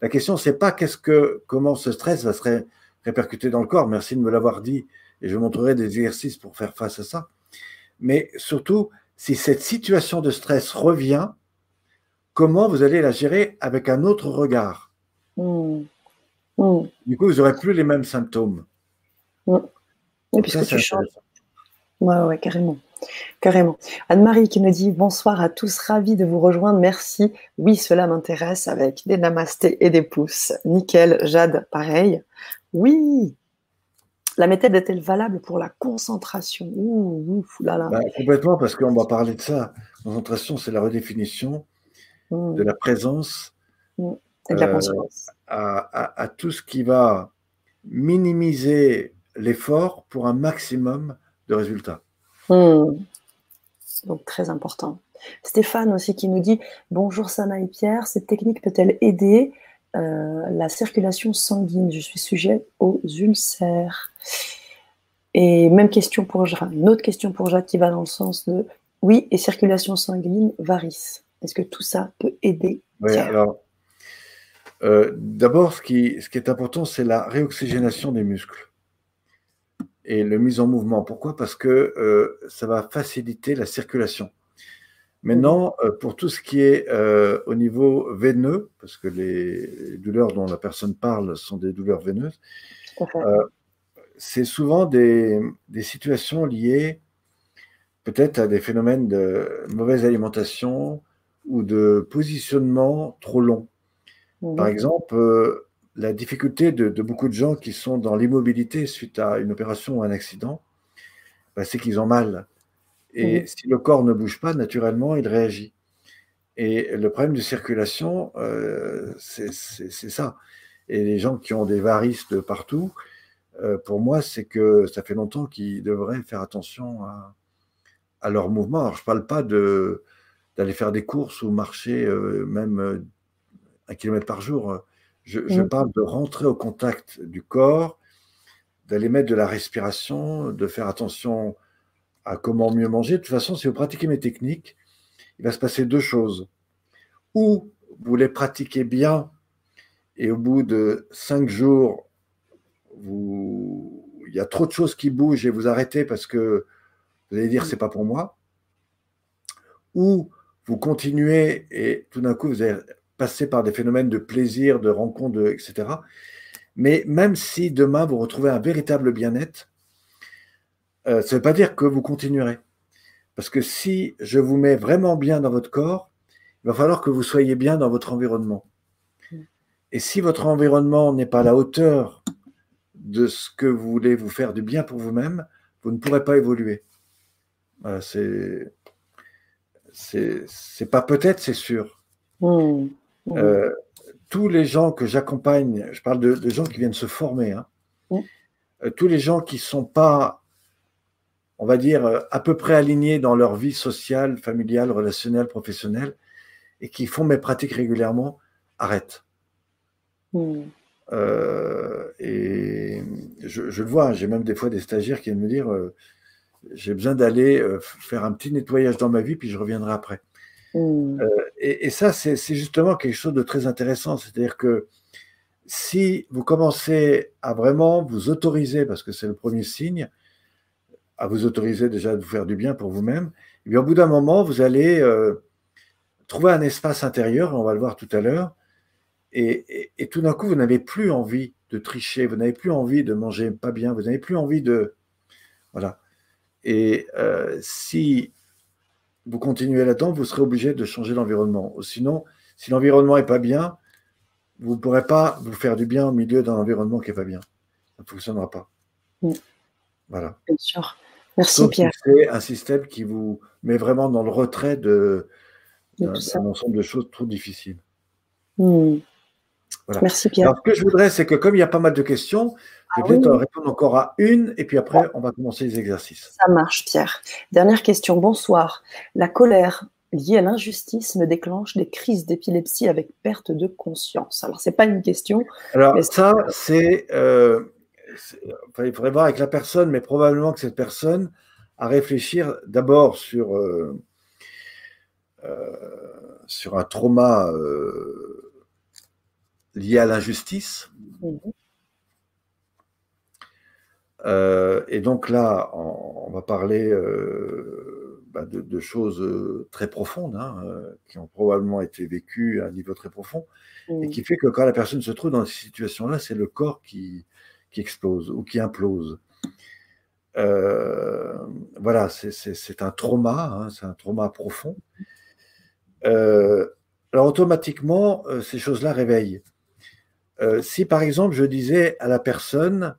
la question c'est pas qu'est-ce que comment ce stress va se répercuter dans le corps. Merci de me l'avoir dit et je montrerai des exercices pour faire face à ça. Mais surtout, si cette situation de stress revient, comment vous allez la gérer avec un autre regard? Mmh. Mmh. Du coup, vous n'aurez plus les mêmes symptômes. Mmh. puisque tu changes, Ouais, ouais, carrément. Carrément. Anne-Marie qui me dit bonsoir à tous, ravi de vous rejoindre, merci. Oui, cela m'intéresse avec des namastés et des pouces. Nickel, Jade, pareil. Oui. La méthode est-elle valable pour la concentration? Ouh, là, là. Bah, complètement, parce qu'on va parler de ça. Concentration, c'est la redéfinition mmh. de la présence mmh. et de la euh, à, à tout ce qui va minimiser l'effort pour un maximum de résultats. Hmm. Donc très important. Stéphane aussi qui nous dit Bonjour Sana et Pierre, cette technique peut-elle aider la circulation sanguine Je suis sujet aux ulcères. Et même question pour Jade, une autre question pour Jade qui va dans le sens de oui, et circulation sanguine, varice. Est-ce que tout ça peut aider Oui, alors euh, d'abord, ce qui, ce qui est important, c'est la réoxygénation des muscles et le mise en mouvement. Pourquoi? Parce que euh, ça va faciliter la circulation. Maintenant, euh, pour tout ce qui est euh, au niveau veineux, parce que les douleurs dont la personne parle sont des douleurs veineuses, c'est souvent des, des, situations liées peut-être à des phénomènes de mauvaise alimentation ou de positionnement trop long. Par exemple, la difficulté de, beaucoup de gens qui sont dans l'immobilité suite à une opération ou un accident, bah, c'est qu'ils ont mal. Et si le corps ne bouge pas, naturellement, il réagit. Et le problème de circulation, euh, c'est ça. Et les gens qui ont des varices de partout, euh, pour moi, c'est que ça fait longtemps qu'ils devraient faire attention à, à leur mouvement. Alors, je ne parle pas d'aller faire des courses ou marcher euh, même un kilomètre par jour. Je, mm. parle de rentrer au contact du corps, d'aller mettre de la respiration, de faire attention à comment mieux manger. De toute façon, si vous pratiquez mes techniques, il va se passer deux choses. Ou vous les pratiquez bien et au bout de cinq jours, il y a trop de choses qui bougent et vous arrêtez parce que vous allez dire c'est pas pour moi. Ou vous continuez et tout d'un coup vous allez passer par des phénomènes de plaisir, de rencontre, etc. Mais même si demain vous retrouvez un véritable bien-être, euh, ça ne veut pas dire que vous continuerez. Parce que si je vous mets vraiment bien dans votre corps, il va falloir que vous soyez bien dans votre environnement. Et si votre environnement n'est pas à la hauteur de ce que vous voulez vous faire du bien pour vous-même, vous ne pourrez pas évoluer. Voilà, c'est, c'est, pas peut-être, c'est sûr. Mmh. Euh, tous les gens que j'accompagne, je parle de, gens qui viennent se former, hein, euh, tous les gens qui ne sont pas on va dire, à peu près alignés dans leur vie sociale, familiale, relationnelle, professionnelle, et qui font mes pratiques régulièrement, arrêtent. Hmm. Euh, et je, le vois, j'ai même des fois des stagiaires qui viennent me dire euh, j'ai besoin d'aller euh, faire un petit nettoyage dans ma vie, puis je reviendrai après. Hmm. Et, et, ça, c'est justement quelque chose de très intéressant. C'est-à-dire que si vous commencez à vraiment vous autoriser, parce que c'est le premier signe, à vous autoriser déjà de vous faire du bien pour vous-même, et bien au bout d'un moment, vous allez trouver un espace intérieur, on va le voir tout à l'heure, et, tout d'un coup, vous n'avez plus envie de tricher, vous n'avez plus envie de manger pas bien, vous n'avez plus envie de... Voilà. Et euh, si vous continuez là-dedans, vous serez obligé de changer l'environnement. Sinon, si l'environnement n'est pas bien, vous ne pourrez pas vous faire du bien au milieu d'un environnement qui n'est pas bien. Ça ne fonctionnera pas. Mm. Voilà. Bien sûr. Merci Pierre. C'est un système qui vous met vraiment dans le retrait de, d'un ensemble de choses trop difficiles. Mm. Merci Pierre. Alors, ce que je voudrais, c'est que comme il y a pas mal de questions, je vais ah répondre encore à une et puis après, on va commencer les exercices. Ça marche, Pierre. Dernière question. Bonsoir. La colère liée à l'injustice me déclenche des crises d'épilepsie avec perte de conscience. Alors, ce n'est pas une question. Alors, ça, c'est. Euh, il faudrait voir avec la personne, mais probablement que cette personne à réfléchir d'abord sur, euh, euh, sur un trauma lié à l'injustice. Mhm. Euh, et donc là, on, va parler euh, bah, de, choses euh, très profondes, hein, qui ont probablement été vécues à un niveau très profond, et mhm. qui fait que quand la personne se trouve dans ces situations-là, c'est le corps qui, qui, explose ou qui implose. voilà, c'est un trauma, hein, c'est un trauma profond. alors automatiquement, ces choses-là réveillent. Euh, si par exemple je disais à la personne,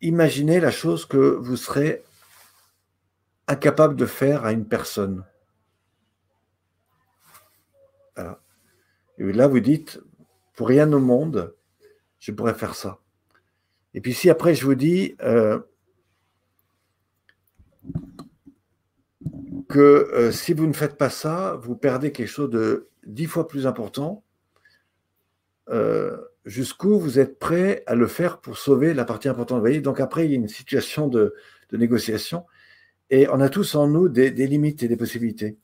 imaginez la chose que vous serez incapable de faire à une personne. Et là, vous dites, pour rien au monde, je pourrais faire ça. Et puis si après je vous dis euh, que euh, si vous ne faites pas ça, vous perdez quelque chose de dix fois plus important, euh, jusqu'où vous êtes prêt à le faire pour sauver la partie importante. Vous voyez, donc après, il y a une situation de, négociation et on a tous en nous des, limites et des possibilités.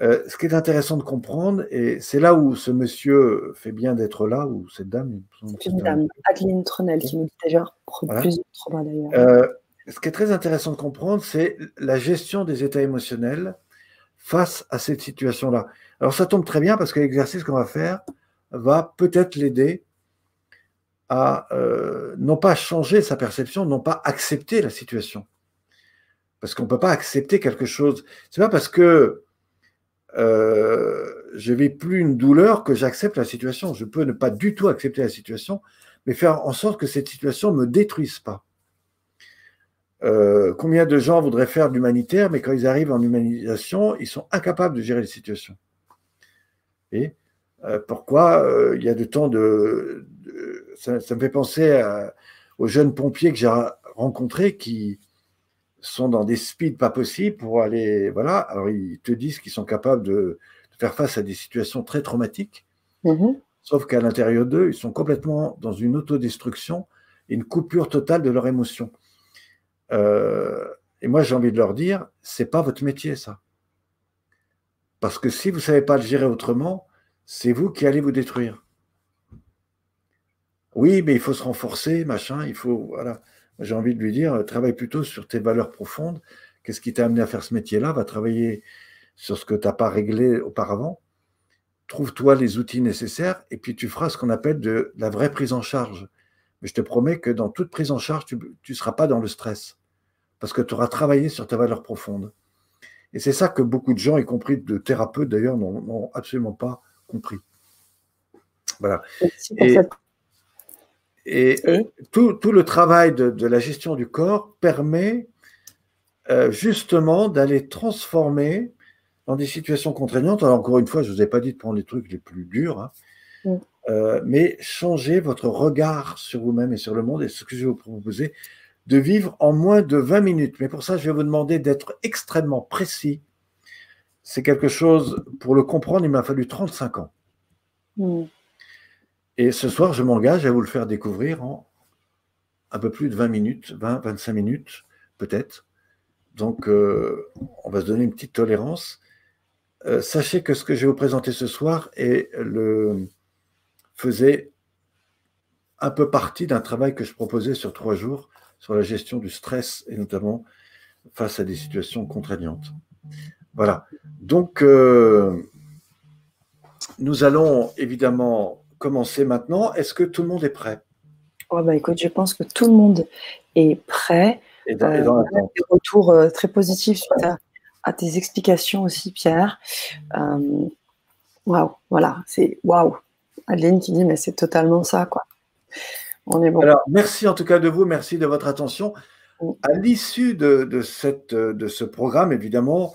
Euh, ce qui est intéressant de comprendre, et c'est là où ce monsieur fait bien d'être là, ou cette dame. C'est une dame, Adeline Tronel, qui nous dit déjà plusieurs d'ailleurs. Euh, ce qui est très intéressant de comprendre, c'est la gestion des états émotionnels face à cette situation-là. Alors ça tombe très bien parce que l'exercice qu'on va faire, va peut-être l'aider à euh, non pas changer sa perception, non pas accepter la situation. Parce qu'on ne peut pas accepter quelque chose. C'est pas parce que euh, je vis plus une douleur que j'accepte la situation. Je peux ne pas du tout accepter la situation, mais faire en sorte que cette situation ne me détruise pas. Euh, combien de gens voudraient faire de l'humanitaire, mais quand ils arrivent en humanisation, ils sont incapables de gérer les situations. Et euh, pourquoi il y a de temps de. ça, me fait penser aux jeunes pompiers que j'ai rencontrés qui sont dans des speeds pas possibles pour aller. Voilà, alors ils te disent qu'ils sont capables de, faire face à des situations très traumatiques, mm-hmm. sauf qu'à l'intérieur d'eux, ils sont complètement dans une autodestruction et une coupure totale de leurs émotions. Euh, et moi, j'ai envie de leur dire, c'est pas votre métier, ça. Parce que si vous ne savez pas le gérer autrement, c'est vous qui allez vous détruire. Oui, mais il faut se renforcer, machin, il faut. Voilà. J'ai envie de lui dire, travaille plutôt sur tes valeurs profondes. Qu'est-ce qui t'a amené à faire ce métier-là? Va travailler sur ce que tu n'as pas réglé auparavant. Trouve-toi les outils nécessaires et puis tu feras ce qu'on appelle de la vraie prise en charge. Mais je te promets que dans toute prise en charge, tu ne seras pas dans le stress parce que tu auras travaillé sur tes valeurs profondes. Et c'est ça que beaucoup de gens, y compris de thérapeutes d'ailleurs, n'ont absolument pas compris. Voilà. Et, euh, tout, le travail de, la gestion du corps permet euh, justement d'aller transformer dans des situations contraignantes. Alors, encore une fois, je ne vous ai pas dit de prendre les trucs les plus durs, hein. euh, mais changer votre regard sur vous-même et sur le monde. Et ce que je vais vous proposer, de vivre en moins de 20 minutes. Mais pour ça, je vais vous demander d'être extrêmement précis. C'est quelque chose, pour le comprendre, il m'a fallu 35 ans. Hmm. Et ce soir, je m'engage à vous le faire découvrir en un peu plus de 20 minutes, 20, 25 minutes peut-être. Donc, euh, on va se donner une petite tolérance. Euh, sachez que ce que je vais vous présenter ce soir est le, faisait un peu partie d'un travail que je proposais sur trois jours sur la gestion du stress et notamment face à des situations contraignantes. Voilà. Donc, euh, nous allons évidemment commencer maintenant. Est-ce que tout le monde est prêt? Bah, Écoute, je pense que tout le monde est prêt. Et dans, et dans euh, des retours euh, très positifs suite à, tes explications aussi, Pierre. Waouh, voilà, c'est waouh. Adeline qui dit, mais c'est totalement ça, quoi. On est bon. Alors, merci en tout cas de vous, merci de votre attention. Mm. À l'issue de, cette, de ce programme, évidemment,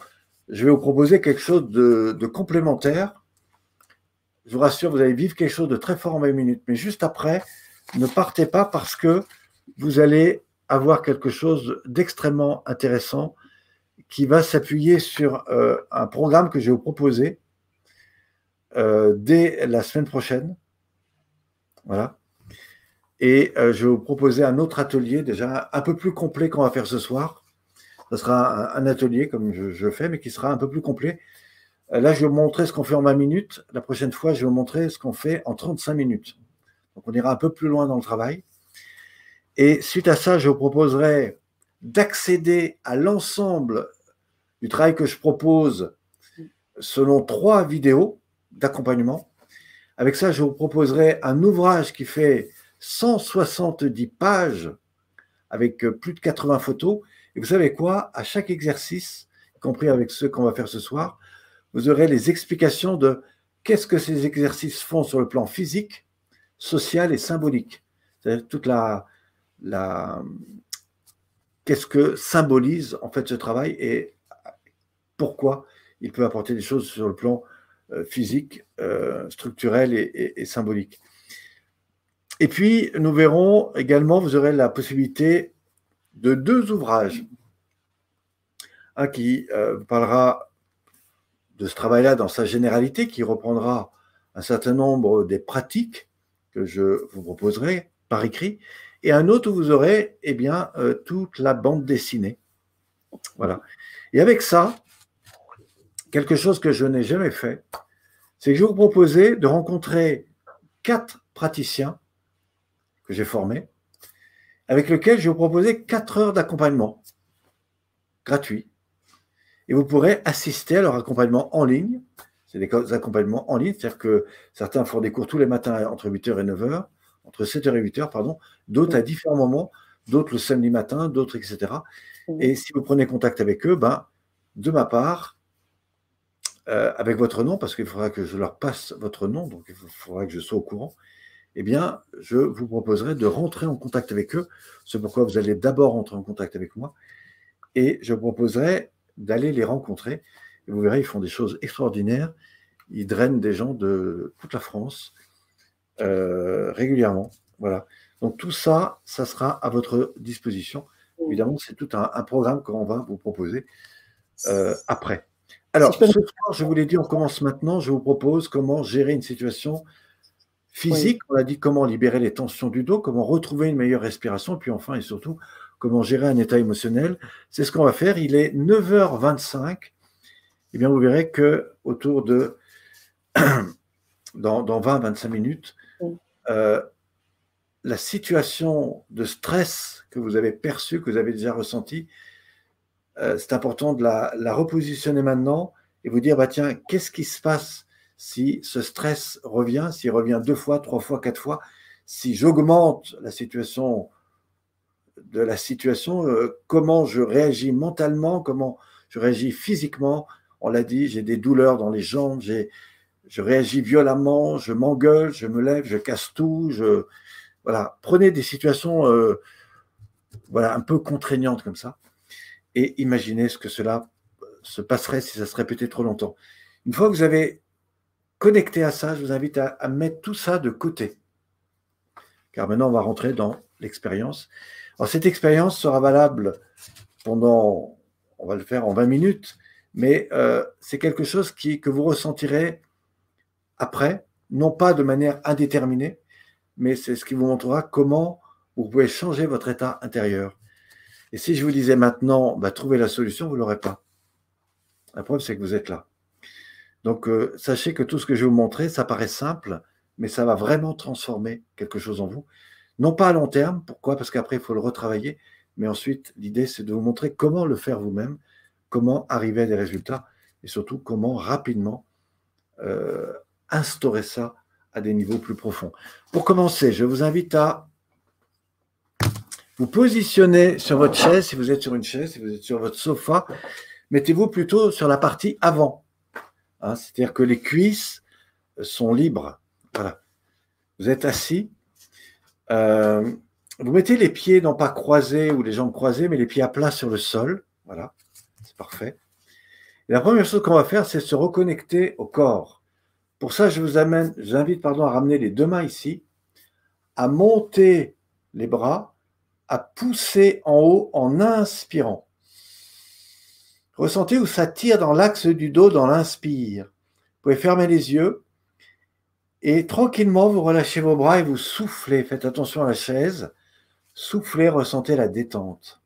je vais vous proposer quelque chose de, de, complémentaire. Je vous rassure, vous allez vivre quelque chose de très fort en 20 minutes. Mais juste après, ne partez pas parce que vous allez avoir quelque chose d'extrêmement intéressant qui va s'appuyer sur euh, un programme que je vais vous proposer euh, dès la semaine prochaine. Voilà. Et euh, je vais vous proposer un autre atelier, déjà un peu plus complet qu'on va faire ce soir. Ce sera un, atelier comme je, fais, mais qui sera un peu plus complet. Là, je vais vous montrer ce qu'on fait en 20 minutes. La prochaine fois, je vais vous montrer ce qu'on fait en 35 minutes. Donc, on ira un peu plus loin dans le travail. Et suite à ça, je vous proposerai d'accéder à l'ensemble du travail que je propose selon trois vidéos d'accompagnement. Avec ça, je vous proposerai un ouvrage qui fait 170 pages avec plus de 80 photos. Et vous savez quoi? À chaque exercice, y compris avec ceux qu'on va faire ce soir, vous aurez les explications de qu'est-ce que ces exercices font sur le plan physique, social et symbolique. C'est-à-dire toute la, qu'est-ce que symbolise en fait ce travail et pourquoi il peut apporter des choses sur le plan euh, physique, euh, structurel et, symbolique. Et puis, nous verrons également, vous aurez la possibilité de deux ouvrages. Un qui euh, parlera de ce travail-là dans sa généralité, qui reprendra un certain nombre des pratiques que je vous proposerai par écrit, et un autre où vous aurez eh bien, toute la bande dessinée. Voilà. Et avec ça, quelque chose que je n'ai jamais fait, c'est que je vais vous proposer de rencontrer quatre praticiens que j'ai formés, avec lesquels je vais vous proposer quatre heures d'accompagnement gratuit. Et vous pourrez assister à leur accompagnement en ligne. C'est des accompagnements en ligne, c'est-à-dire que certains font des cours tous les matins entre 8h et 9h, entre 7h et 8h, pardon, d'autres à différents moments, d'autres le samedi matin, d'autres, etc. Et si vous prenez contact avec eux, ben, de ma part, euh, avec votre nom, parce qu'il faudra que je leur passe votre nom, donc il faudra que je sois au courant, eh bien, je vous proposerai de rentrer en contact avec eux. C'est pourquoi vous allez d'abord rentrer en contact avec moi. Et je proposerai d'aller les rencontrer. Et vous verrez, ils font des choses extraordinaires. Ils drainent des gens de toute la France euh, régulièrement. Voilà. Donc tout ça, ça sera à votre disposition. Évidemment, c'est tout un, programme qu'on va vous proposer euh, après. Alors, ce soir, je vous l'ai dit, on commence maintenant. Je vous propose comment gérer une situation physique. On a dit comment libérer les tensions du dos, comment retrouver une meilleure respiration, et puis enfin et surtout, comment gérer un état émotionnel. C'est ce qu'on va faire. Il est 9h25. Eh bien, vous verrez que autour de dans, 20-25 minutes, euh, la situation de stress que vous avez perçue, que vous avez déjà ressentie, euh, c'est important de la, repositionner maintenant et vous dire, bah, tiens, qu'est-ce qui se passe si ce stress revient, s'il revient deux fois, trois fois, quatre fois, si j'augmente la situation de la situation, euh, comment je réagis mentalement, comment je réagis physiquement. On l'a dit, j'ai des douleurs dans les jambes, je réagis violemment, je m'engueule, je me lève, je casse tout. Voilà, prenez des situations euh, voilà, un peu contraignantes comme ça et imaginez ce que cela se passerait si ça se répétait trop longtemps. Une fois que vous avez connecté à ça, je vous invite à, mettre tout ça de côté. Car maintenant, on va rentrer dans l'expérience. Cette expérience sera valable pendant, on va le faire en 20 minutes, mais euh, c'est quelque chose qui, que vous ressentirez après, non pas de manière indéterminée, mais c'est ce qui vous montrera comment vous pouvez changer votre état intérieur. Et si je vous disais maintenant, bah, trouver la solution, vous ne l'aurez pas. La preuve, c'est que vous êtes là. Donc, euh, sachez que tout ce que je vais vous montrer, ça paraît simple, mais ça va vraiment transformer quelque chose en vous. Non pas à long terme, pourquoi? Parce qu'après, il faut le retravailler, mais ensuite, l'idée, c'est de vous montrer comment le faire vous-même, comment arriver à des résultats, et surtout comment rapidement euh, instaurer ça à des niveaux plus profonds. Pour commencer, je vous invite à vous positionner sur votre chaise, si vous êtes sur une chaise, si vous êtes sur votre sofa, mettez-vous plutôt sur la partie avant. Hein, c'est-à-dire que les cuisses sont libres. Voilà. Vous êtes assis. Euh, vous mettez les pieds non pas croisés ou les jambes croisées, mais les pieds à plat sur le sol. Voilà, c'est parfait. la première chose qu'on va faire, c'est se reconnecter au corps. Pour ça, je vous amène, je vous invite pardon, à ramener les deux mains ici, à monter les bras, à pousser en haut en inspirant. Ressentez où ça tire dans l'axe du dos dans l'inspire. Vous pouvez fermer les yeux et tranquillement vous relâchez vos bras et vous soufflez. Faites attention à la chaise. Soufflez, ressentez la détente.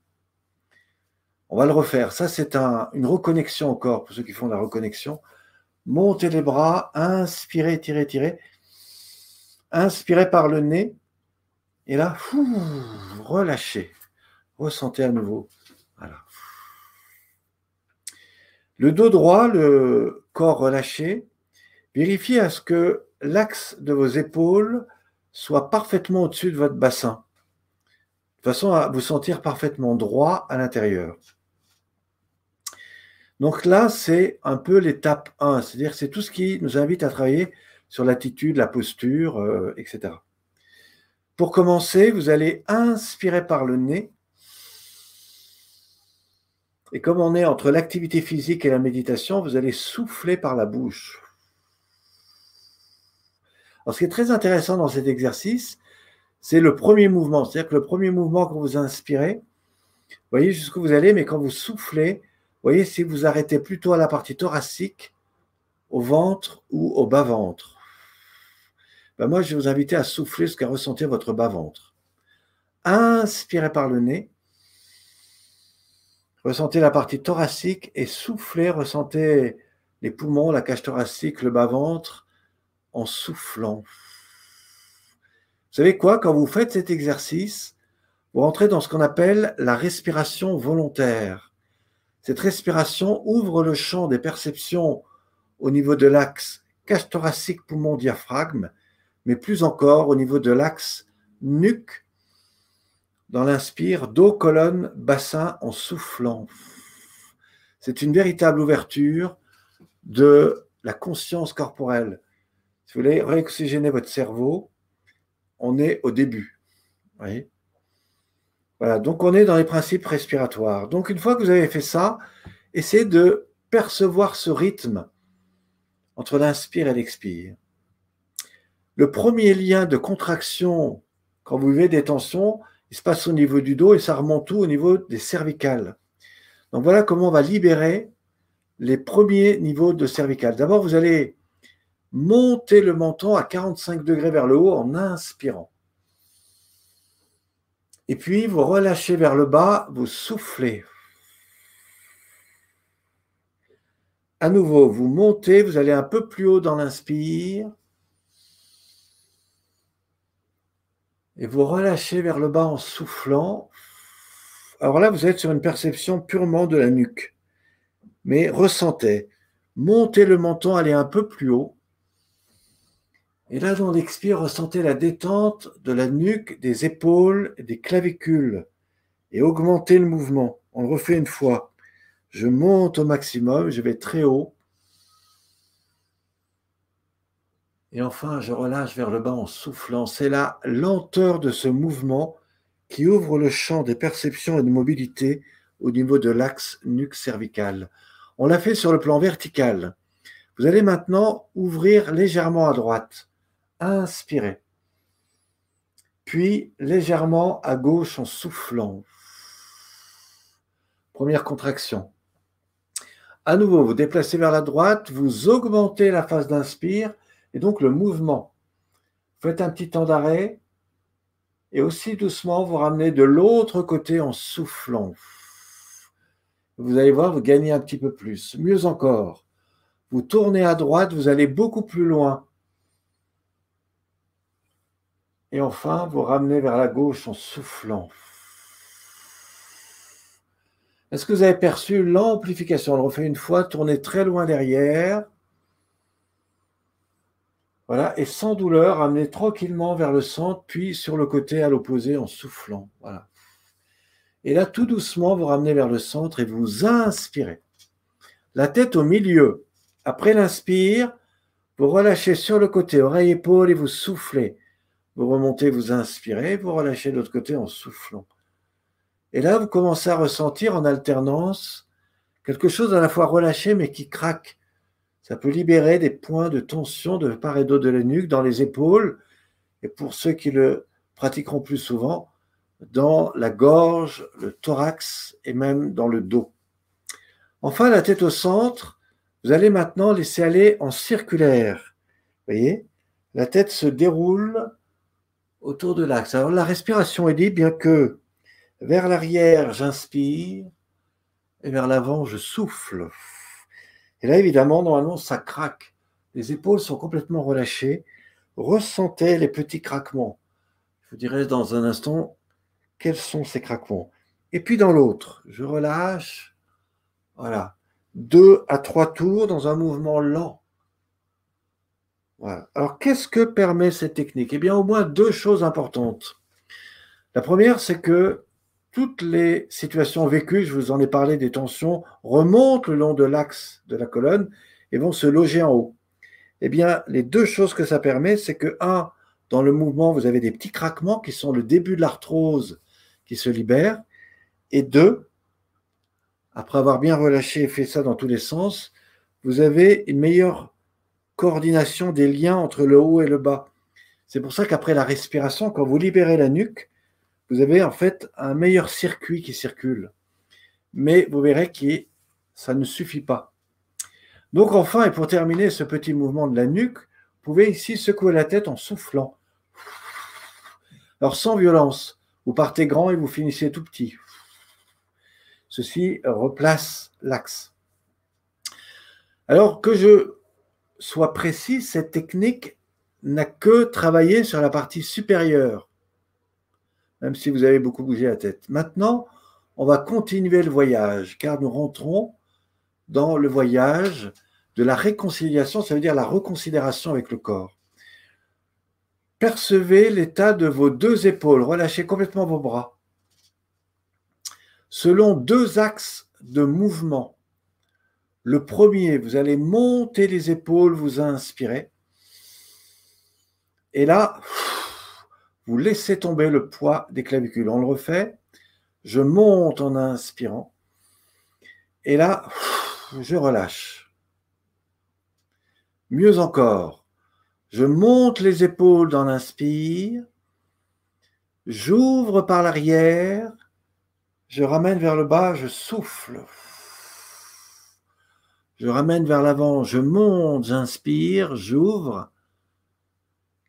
On va le refaire. Ça, c'est une reconnexion au corps pour ceux qui font la reconnexion. Montez les bras, inspirez, tirez, tirez. Inspirez par le nez. Et là, relâchez. Ressentez à nouveau. Voilà. Le dos droit, le corps relâché, vérifiez à ce que l'axe de vos épaules soit parfaitement au-dessus de votre bassin, de façon à vous sentir parfaitement droit à l'intérieur. Donc là, c'est un peu l'étape 1, c'est-à-dire c'est tout ce qui nous invite à travailler sur l'attitude, la posture, euh, etc. Pour commencer, vous allez inspirer par le nez et comme on est entre l'activité physique et la méditation, vous allez souffler par la bouche. Alors, ce qui est très intéressant dans cet exercice, c'est le premier mouvement. C'est-à-dire que le premier mouvement, quand vous inspirez, voyez jusqu'où vous allez, mais quand vous soufflez, vous voyez si vous arrêtez plutôt à la partie thoracique, au ventre ou au bas-ventre. Ben moi, je vais vous inviter à souffler jusqu'à ressentir votre bas-ventre. Inspirez par le nez. Ressentez la partie thoracique et soufflez, ressentez les poumons, la cage thoracique, le bas-ventre en soufflant. Vous savez quoi Quand vous faites cet exercice, vous rentrez dans ce qu'on appelle la respiration volontaire. Cette respiration ouvre le champ des perceptions au niveau de l'axe cage thoracique, poumon, diaphragme, mais plus encore au niveau de l'axe nuque, dans l'inspire, dos, colonne, bassin en soufflant. C'est une véritable ouverture de la conscience corporelle. Si vous voulez réoxygéner votre cerveau, on est au début. voilà, donc on est dans les principes respiratoires. Donc une fois que vous avez fait ça, essayez de percevoir ce rythme entre l'inspire et l'expire. Le premier lien de contraction quand vous vivez des tensions, il se passe au niveau du dos et ça remonte tout au niveau des cervicales. Donc voilà comment on va libérer les premiers niveaux de cervicales. D'abord, vous allez monter le menton à 45 degrés vers le haut en inspirant. Et puis, vous relâchez vers le bas, vous soufflez. À nouveau, vous montez, vous allez un peu plus haut dans l'inspire. et vous relâchez vers le bas en soufflant. Alors là, vous êtes sur une perception purement de la nuque. Mais ressentez, montez le menton, allez un peu plus haut. Et là, dans l'expire, ressentez la détente de la nuque, des épaules, des clavicules. Et augmentez le mouvement. On le refait une fois. Je monte au maximum, je vais très haut. Et enfin, je relâche vers le bas en soufflant. C'est la lenteur de ce mouvement qui ouvre le champ des perceptions et de mobilité au niveau de l'axe nuque cervical. On l'a fait sur le plan vertical. Vous allez maintenant ouvrir légèrement à droite. Inspirez. puis légèrement à gauche en soufflant. Première contraction. À nouveau, vous déplacez vers la droite, vous augmentez la phase d'inspire et donc le mouvement. Faites un petit temps d'arrêt et aussi doucement vous ramenez de l'autre côté en soufflant. Vous allez voir, vous gagnez un petit peu plus. Mieux encore, vous tournez à droite, vous allez beaucoup plus loin. Et enfin, vous ramenez vers la gauche en soufflant. Est-ce que vous avez perçu l'amplification? On le refait une fois, tournez très loin derrière. Voilà, et sans douleur, ramenez tranquillement vers le centre, puis sur le côté à l'opposé en soufflant. Voilà. Et là, tout doucement, vous ramenez vers le centre et vous inspirez. La tête au milieu. Après l'inspire, vous relâchez sur le côté, oreille-épaule et vous soufflez. Vous remontez, vous inspirez, vous relâchez de l'autre côté en soufflant. Et là, vous commencez à ressentir en alternance quelque chose à la fois relâché mais qui craque. Ça peut libérer des points de tension de part et d'autre de la nuque, dans les épaules, et pour ceux qui le pratiqueront plus souvent, dans la gorge, le thorax et même dans le dos. Enfin, la tête au centre, vous allez maintenant laisser aller en circulaire. Vous voyez, la tête se déroule autour de l'axe. Alors la respiration est dit bien que vers l'arrière, j'inspire et vers l'avant, je souffle. Et là, évidemment, normalement, ça craque. Les épaules sont complètement relâchées. Ressentez les petits craquements. Je vous dirai dans un instant quels sont ces craquements. Et puis dans l'autre, je relâche. Voilà. Deux à trois tours dans un mouvement lent. Alors, qu'est-ce que permet cette technique? Eh bien, au moins deux choses importantes. La première, c'est que toutes les situations vécues, je vous en ai parlé des tensions, remontent le long de l'axe de la colonne et vont se loger en haut. Eh bien, les deux choses que ça permet, c'est que, un, dans le mouvement, vous avez des petits craquements qui sont le début de l'arthrose qui se libère, et deux, après avoir bien relâché et fait ça dans tous les sens, vous avez une meilleure coordination des liens entre le haut et le bas. C'est pour ça qu'après la respiration, quand vous libérez la nuque, vous avez en fait un meilleur circuit qui circule. Mais vous verrez que ça ne suffit pas. Donc enfin, et pour terminer ce petit mouvement de la nuque, vous pouvez ici secouer la tête en soufflant. Alors sans violence, vous partez grand et vous finissez tout petit. Ceci replace l'axe. Alors que je soit précis, cette technique n'a que travaillé sur la partie supérieure, même si vous avez beaucoup bougé la tête. Maintenant, on va continuer le voyage, car nous rentrons dans le voyage de la réconciliation, ça veut dire la reconsidération avec le corps. Percevez l'état de vos deux épaules, relâchez complètement vos bras. Selon deux axes de mouvement, le premier, vous allez monter les épaules, vous inspirez. Et là, vous laissez tomber le poids des clavicules. On le refait. Je monte en inspirant. Et là, je relâche. Mieux encore, je monte les épaules dans l'inspire. J'ouvre par l'arrière. Je ramène vers le bas, je souffle je ramène vers l'avant, je monte, j'inspire, j'ouvre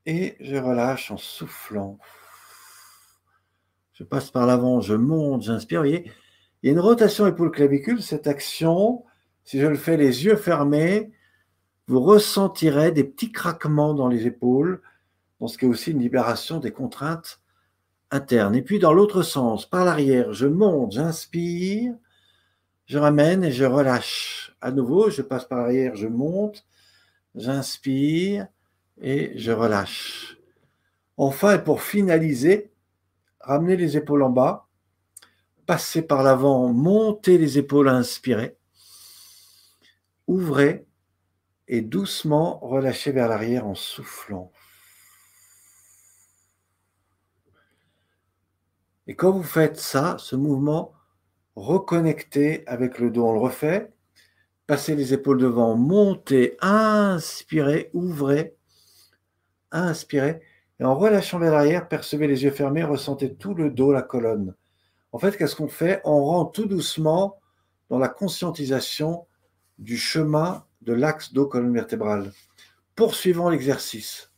et je relâche en soufflant. Je passe par l'avant, je monte, j'inspire. Vous il y a une rotation épaule-clavicule. Cette action, si je le fais les yeux fermés, vous ressentirez des petits craquements dans les épaules, dans ce qui est aussi une libération des contraintes internes. Et puis dans l'autre sens, par l'arrière, je monte, j'inspire, je ramène et je relâche. À nouveau, je passe par l'arrière, je monte, j'inspire et je relâche. Enfin, pour finaliser, ramenez les épaules en bas, passez par l'avant, montez les épaules, inspirez, ouvrez et doucement relâchez vers l'arrière en soufflant. Et quand vous faites ça, ce mouvement, reconnecter avec le dos. On le refait. Passez les épaules devant, montez, inspirez, ouvrez, inspirez. Et en relâchant vers l'arrière, percevez les yeux fermés, ressentez tout le dos, la colonne. En fait, qu'est-ce qu'on fait? On rentre tout doucement dans la conscientisation du chemin de l'axe dos-colonne vertébrale. Poursuivons l'exercice.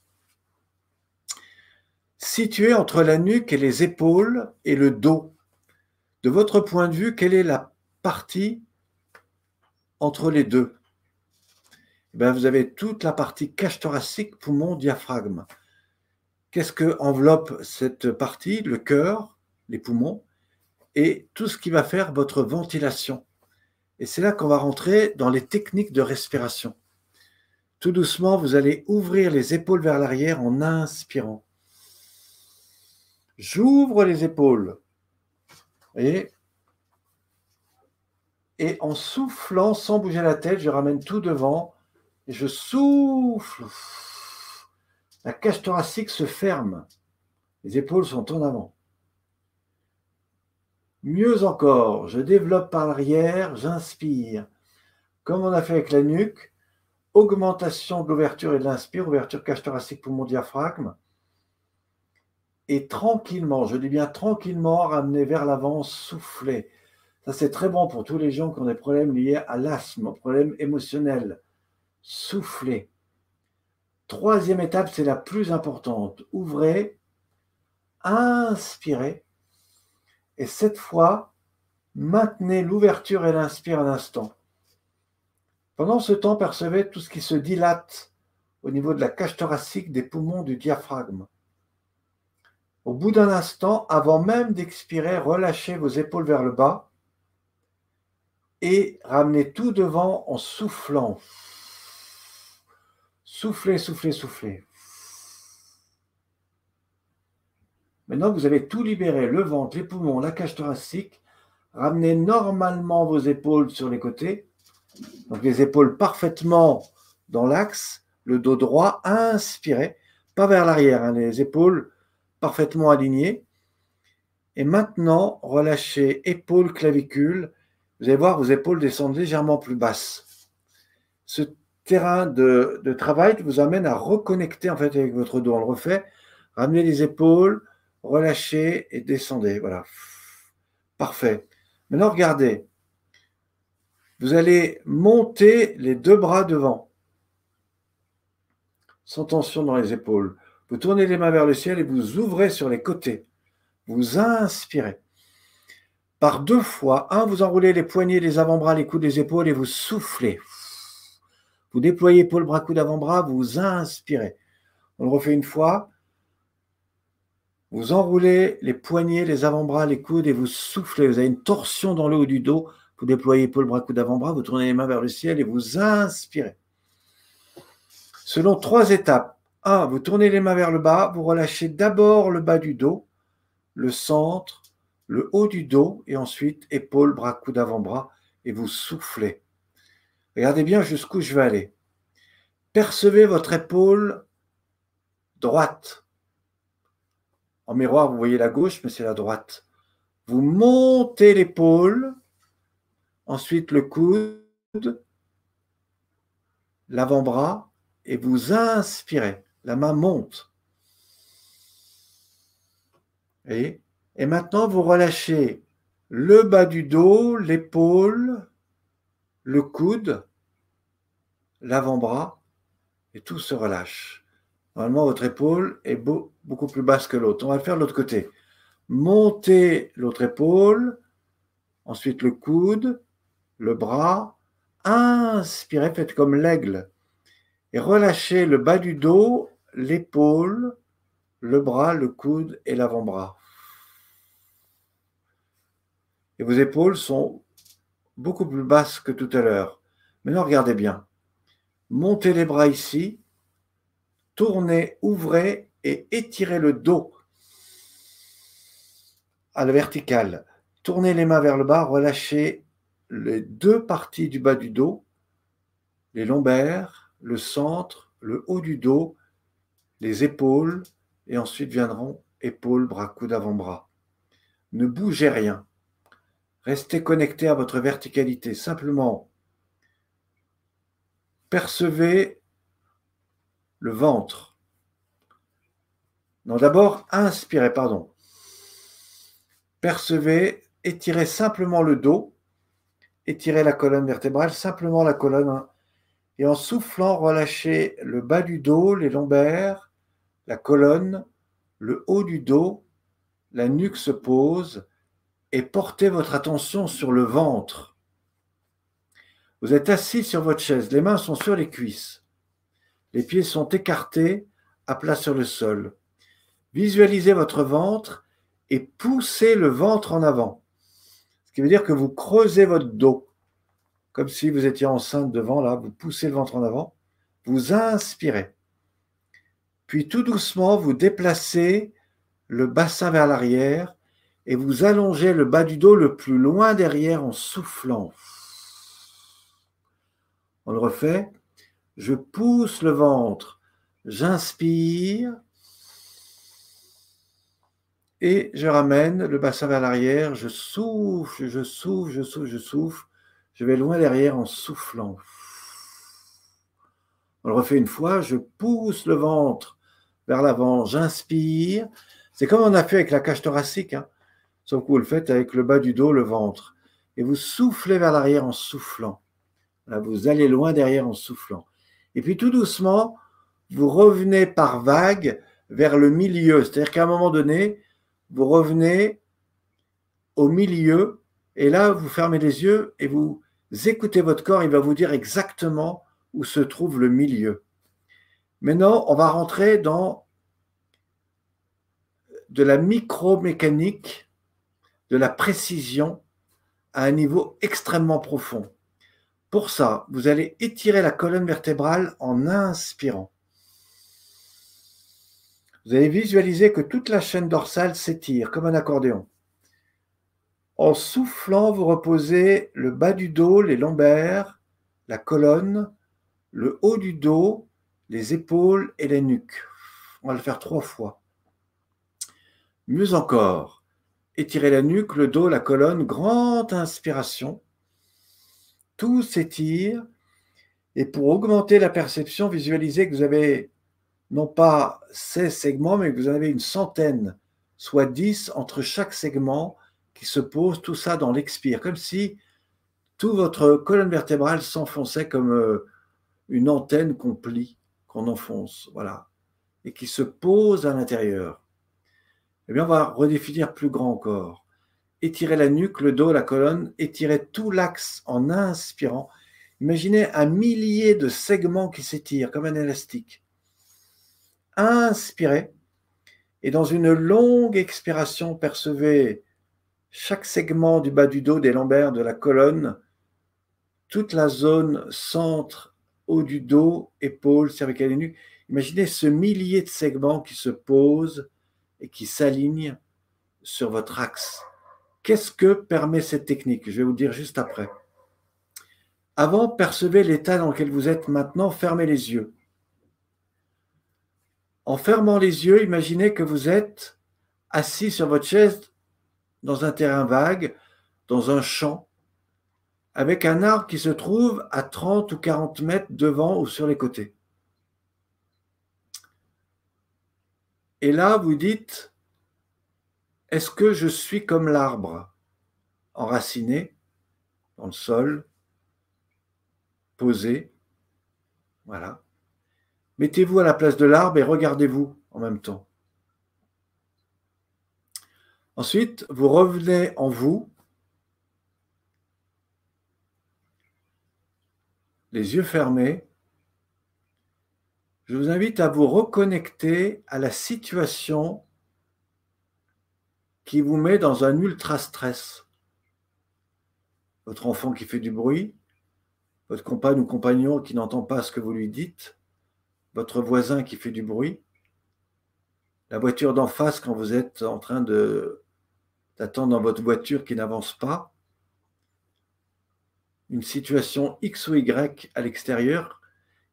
Situé entre la nuque et les épaules et le dos, de votre point de vue, quelle est la partie entre les deux? Eh bien, Vous avez toute la partie cage thoracique, poumon, diaphragme. Qu'est-ce que enveloppe cette partie? Le cœur, les poumons et tout ce qui va faire votre ventilation. Et c'est là qu'on va rentrer dans les techniques de respiration. Tout doucement, vous allez ouvrir les épaules vers l'arrière en inspirant. J'ouvre les épaules. Et, en soufflant, sans bouger la tête, je ramène tout devant et je souffle. La cage thoracique se ferme. Les épaules sont en avant. Mieux encore, je développe par l'arrière, j'inspire. Comme on a fait avec la nuque, augmentation de l'ouverture et de l'inspire, ouverture cage thoracique pour mon diaphragme. Et tranquillement, je dis bien tranquillement, ramener vers l'avant, souffler. Ça, c'est très bon pour tous les gens qui ont des problèmes liés à l'asthme, problèmes émotionnels. Souffler. Troisième étape, c'est la plus importante. Ouvrez, inspirez et cette fois, maintenez l'ouverture et l'inspire un instant. Pendant ce temps, percevez tout ce qui se dilate au niveau de la cage thoracique, des poumons, du diaphragme. Au bout d'un instant, avant même d'expirer, relâchez vos épaules vers le bas et ramenez tout devant en soufflant. Soufflez, soufflez, soufflez. Maintenant que vous avez tout libéré, le ventre, les poumons, la cage thoracique, ramenez normalement vos épaules sur les côtés. Donc les épaules parfaitement dans l'axe, le dos droit, inspirez, pas vers l'arrière, hein, les épaules parfaitement alignées. Et maintenant, relâchez épaules, clavicules. Vous allez voir, vos épaules descendent légèrement plus basses. Ce terrain de, de travail vous amène à reconnecter en fait avec votre dos. On le refait. Ramenez les épaules, relâchez et descendez. Voilà. Parfait. Maintenant, regardez. Vous allez monter les deux bras devant, sans tension dans les épaules. Vous tournez les mains vers le ciel et vous ouvrez sur les côtés. Vous inspirez. Par deux fois, un, vous enroulez les poignets, les avant-bras, les coudes, les épaules et vous soufflez. Vous déployez épaules, bras, coudes, avant-bras, vous inspirez. On le refait une fois. Vous enroulez les poignets, les avant-bras, les coudes et vous soufflez. Vous avez une torsion dans le haut du dos. Vous déployez épaules, bras, coudes, avant-bras. Vous tournez les mains vers le ciel et vous inspirez. Selon trois étapes. 1. Vous tournez les mains vers le bas. Vous relâchez d'abord le bas du dos, le centre, le haut du dos et ensuite épaules, bras, coudes, avant-bras et vous soufflez. Regardez bien jusqu'où je vais aller. Percevez votre épaule droite en miroir, vous voyez la gauche, mais c'est la droite. Vous montez l'épaule, ensuite le coude, l'avant-bras, et vous inspirez. La main monte. Et, et maintenant, vous relâchez le bas du dos, l'épaule, le coude, l'avant-bras, et tout se relâche. Normalement, votre épaule est beaucoup plus basse que l'autre. On va le faire de l'autre côté. Montez l'autre épaule, ensuite le coude, le bras. Inspirez, faites comme l'aigle. Et relâchez le bas du dos, l'épaule, le bras, le coude et l'avant-bras. Et vos épaules sont beaucoup plus basses que tout à l'heure. Maintenant, regardez bien. Montez les bras ici, tournez, ouvrez et étirez le dos à la verticale. Tournez les mains vers le bas, relâchez les deux parties du bas du dos, les lombaires, le centre, le haut du dos, les épaules, et ensuite viendront épaules, bras, coudes, avant-bras. Ne bougez rien. Restez connecté à votre verticalité. Simplement, percevez le ventre. Non, d'abord, inspirez, pardon. Percevez, étirez simplement le dos, étirez la colonne vertébrale, simplement la colonne. Et en soufflant, relâchez le bas du dos, les lombaires, la colonne, le haut du dos, la nuque se pose et portez votre attention sur le ventre. Vous êtes assis sur votre chaise, les mains sont sur les cuisses. Les pieds sont écartés, à plat sur le sol. Visualisez votre ventre et poussez le ventre en avant. Ce qui veut dire que vous creusez votre dos, comme si vous étiez enceinte devant, là, vous poussez le ventre en avant, vous inspirez. Puis tout doucement, vous déplacez le bassin vers l'arrière et vous allongez le bas du dos le plus loin derrière en soufflant. On le refait. Je pousse le ventre, j'inspire et je ramène le bassin vers l'arrière, je souffle, je souffle, je souffle, je souffle. Je vais loin derrière en soufflant. On le refait une fois, je pousse le ventre vers l'avant, j'inspire. C'est comme on a fait avec la cage thoracique, hein. sauf que vous le faites avec le bas du dos, le ventre. Et vous soufflez vers l'arrière en soufflant. Vous allez loin derrière en soufflant. Et puis tout doucement, vous revenez par vague vers le milieu. C'est-à-dire qu'à un moment donné, vous revenez au milieu et là, vous fermez les yeux et vous écoutez votre corps. Il va vous dire exactement où se trouve le milieu. Maintenant, on va rentrer dans de la micromécanique, de la précision à un niveau extrêmement profond. Pour ça, vous allez étirer la colonne vertébrale en inspirant. Vous allez visualiser que toute la chaîne dorsale s'étire comme un accordéon. En soufflant, vous reposez le bas du dos, les lombaires, la colonne, le haut du dos, les épaules et les nuques. On va le faire trois fois. Mieux encore, étirez la nuque, le dos, la colonne, grande inspiration. Tout s'étire. Et pour augmenter la perception, visualisez que vous avez non pas 16 segments, mais que vous en avez une centaine, soit 10 entre chaque segment se pose, tout ça dans l'expire, comme si toute votre colonne vertébrale s'enfonçait comme euh, une antenne qu'on plie, qu'on enfonce, voilà, et qui se pose à l'intérieur. Eh bien, on va redéfinir plus grand encore. Étirez la nuque, le dos, la colonne, étirez tout l'axe en inspirant. Imaginez un millier de segments qui s'étirent comme un élastique. Inspirez. Et dans une longue expiration, percevez chaque segment du bas du dos, des lombaires, de la colonne, toute la zone centre, haut du dos, épaules, cervicales et nuque. Imaginez ce millier de segments qui se posent et qui s'aligne sur votre axe. Qu'est-ce que permet cette technique? Je vais vous dire juste après. Avant, percevez l'état dans lequel vous êtes maintenant, fermez les yeux. En fermant les yeux, imaginez que vous êtes assis sur votre chaise dans un terrain vague, dans un champ, avec un arbre qui se trouve à 30 ou 40 mètres devant ou sur les côtés. Et là, vous dites, est-ce que je suis comme l'arbre, enraciné dans le sol, posé? Voilà. Mettez-vous à la place de l'arbre et regardez-vous en même temps. Ensuite, vous revenez en vous, les yeux fermés, je vous invite à vous reconnecter à la situation qui vous met dans un ultra stress. Votre enfant qui fait du bruit, votre compagne ou compagnon qui n'entend pas ce que vous lui dites, votre voisin qui fait du bruit, la voiture d'en face quand vous êtes en train de d'attendre dans votre voiture qui n'avance pas, une situation X ou Y à l'extérieur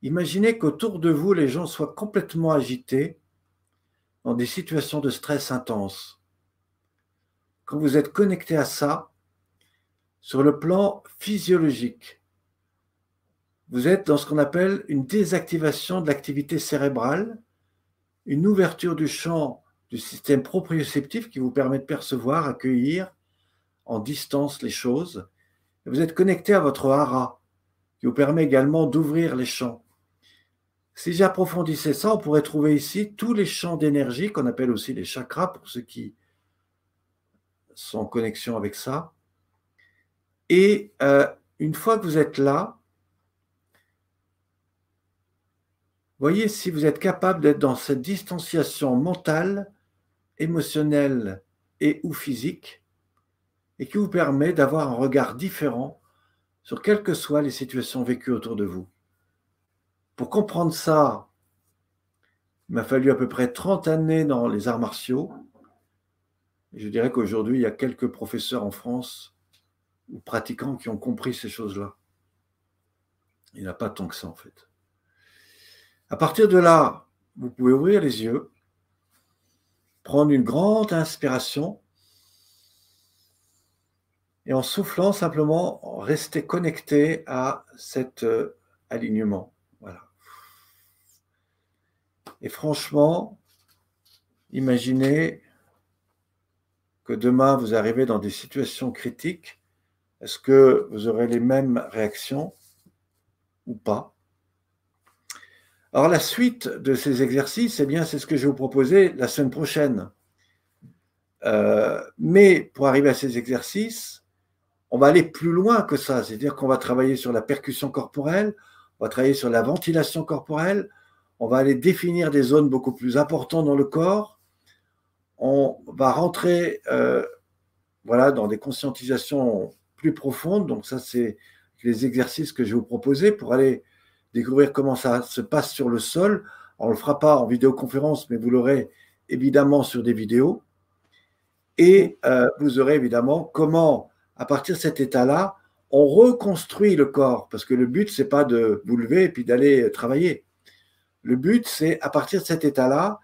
Imaginez qu'autour de vous, les gens soient complètement agités dans des situations de stress intense. Quand vous êtes connecté à ça, sur le plan physiologique, vous êtes dans ce qu'on appelle une désactivation de l'activité cérébrale, une ouverture du champ du système proprioceptif qui vous permet de percevoir, accueillir en distance les choses. vous êtes connecté à votre hara, qui vous permet également d'ouvrir les champs. Si j'approfondissais ça, on pourrait trouver ici tous les champs d'énergie qu'on appelle aussi les chakras pour ceux qui sont en connexion avec ça. Et euh, une fois que vous êtes là, voyez si vous êtes capable d'être dans cette distanciation mentale, émotionnelle et ou physique, et qui vous permet d'avoir un regard différent sur quelles que soient les situations vécues autour de vous. Pour comprendre ça, il m'a fallu à peu près 30 années dans les arts martiaux. je dirais qu'aujourd'hui, il y a quelques professeurs en France ou pratiquants qui ont compris ces choses-là. Il n'y a pas tant que ça, en fait. À partir de là, vous pouvez ouvrir les yeux, prendre une grande inspiration et en soufflant simplement rester connecté à cet euh, alignement. Et franchement, imaginez que demain vous arrivez dans des situations critiques. Est-ce que vous aurez les mêmes réactions ou pas? Alors la suite de ces exercices, eh bien, c'est ce que je vais vous proposer la semaine prochaine. Euh, mais pour arriver à ces exercices, on va aller plus loin que ça. C'est-à-dire qu'on va travailler sur la percussion corporelle, on va travailler sur la ventilation corporelle, on va aller définir des zones beaucoup plus importantes dans le corps. On va rentrer euh, voilà, dans des conscientisations plus profondes. Donc ça, c'est les exercices que je vais vous proposer pour aller découvrir comment ça se passe sur le sol. On ne le fera pas en vidéoconférence, mais vous l'aurez évidemment sur des vidéos. Et euh, vous aurez évidemment comment, à partir de cet état-là, on reconstruit le corps. Parce que le but, c'est pas de vous lever et puis d'aller travailler. Le but, c'est à partir de cet état-là,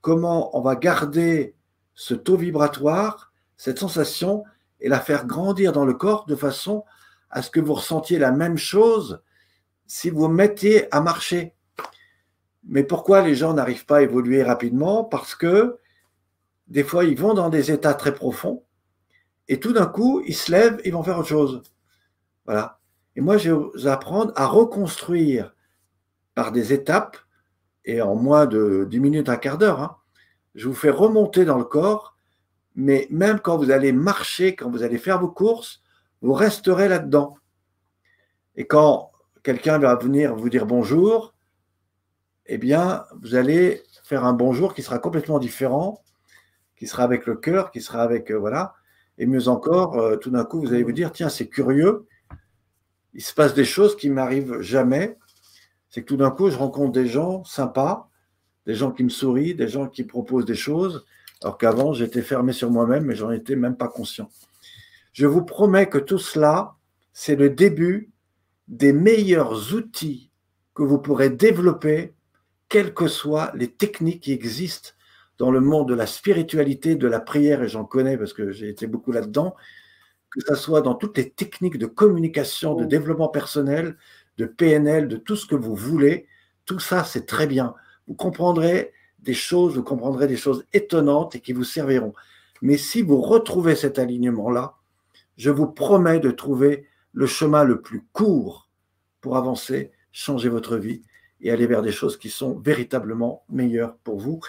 comment on va garder ce taux vibratoire, cette sensation, et la faire grandir dans le corps de façon à ce que vous ressentiez la même chose si vous mettiez à marcher. Mais pourquoi les gens n'arrivent pas à évoluer rapidement? Parce que des fois, ils vont dans des états très profonds et tout d'un coup, ils se lèvent, ils vont faire autre chose. Voilà. Et moi, je vais vous apprendre à reconstruire par des étapes et en moins de 10 minutes, un quart d'heure, hein, je vous fais remonter dans le corps, mais même quand vous allez marcher, quand vous allez faire vos courses, vous resterez là-dedans. Et quand quelqu'un va venir vous dire bonjour, eh bien, vous allez faire un bonjour qui sera complètement différent, qui sera avec le cœur, qui sera avec, euh, voilà, et mieux encore, euh, tout d'un coup, vous allez vous dire, tiens, c'est curieux, il se passe des choses qui m'arrivent jamais, c'est que tout d'un coup, je rencontre des gens sympas, des gens qui me sourient, des gens qui proposent des choses, alors qu'avant, j'étais fermé sur moi-même et j'en étais même pas conscient. Je vous promets que tout cela, c'est le début des meilleurs outils que vous pourrez développer, quelles que soient les techniques qui existent dans le monde de la spiritualité, de la prière, et j'en connais parce que j'ai été beaucoup là-dedans, que ce soit dans toutes les techniques de communication, de développement personnel, de PNL, de tout ce que vous voulez. Tout ça, c'est très bien. Vous comprendrez des choses, vous comprendrez des choses étonnantes et qui vous serviront. Mais si vous retrouvez cet alignement-là, je vous promets de trouver le chemin le plus court pour avancer, changer votre vie et aller vers des choses qui sont véritablement meilleures pour vous.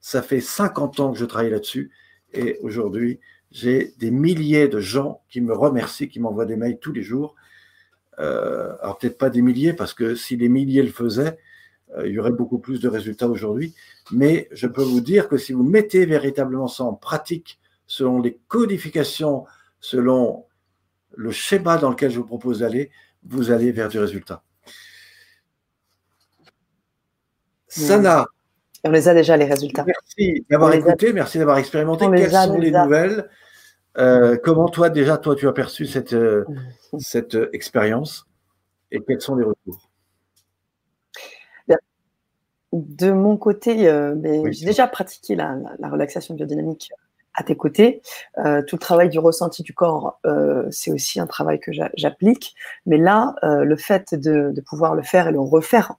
Ça fait 50 ans que je travaille là-dessus et aujourd'hui, j'ai des milliers de gens qui me remercient, qui m'envoient des mails tous les jours euh, alors peut-être pas des milliers, parce que si les milliers le faisaient, euh, il y aurait beaucoup plus de résultats aujourd'hui. Mais je peux vous dire que si vous mettez véritablement ça en pratique, selon les codifications, selon le schéma dans lequel je vous propose d'aller, vous allez vers du résultat. Sana. On les a déjà, les résultats. Merci d'avoir écouté, merci d'avoir expérimenté. Quelles sont les nouvelles? Euh, comment toi, déjà, toi, tu as perçu cette, euh, cette euh, expérience? Et quels sont les retours? De mon côté, j'ai déjà pratiqué la, relaxation biodynamique à tes côtés. Euh, tout le travail du ressenti du corps, euh, c'est aussi un travail que j'applique. Mais là, euh, le fait de, pouvoir le faire et le refaire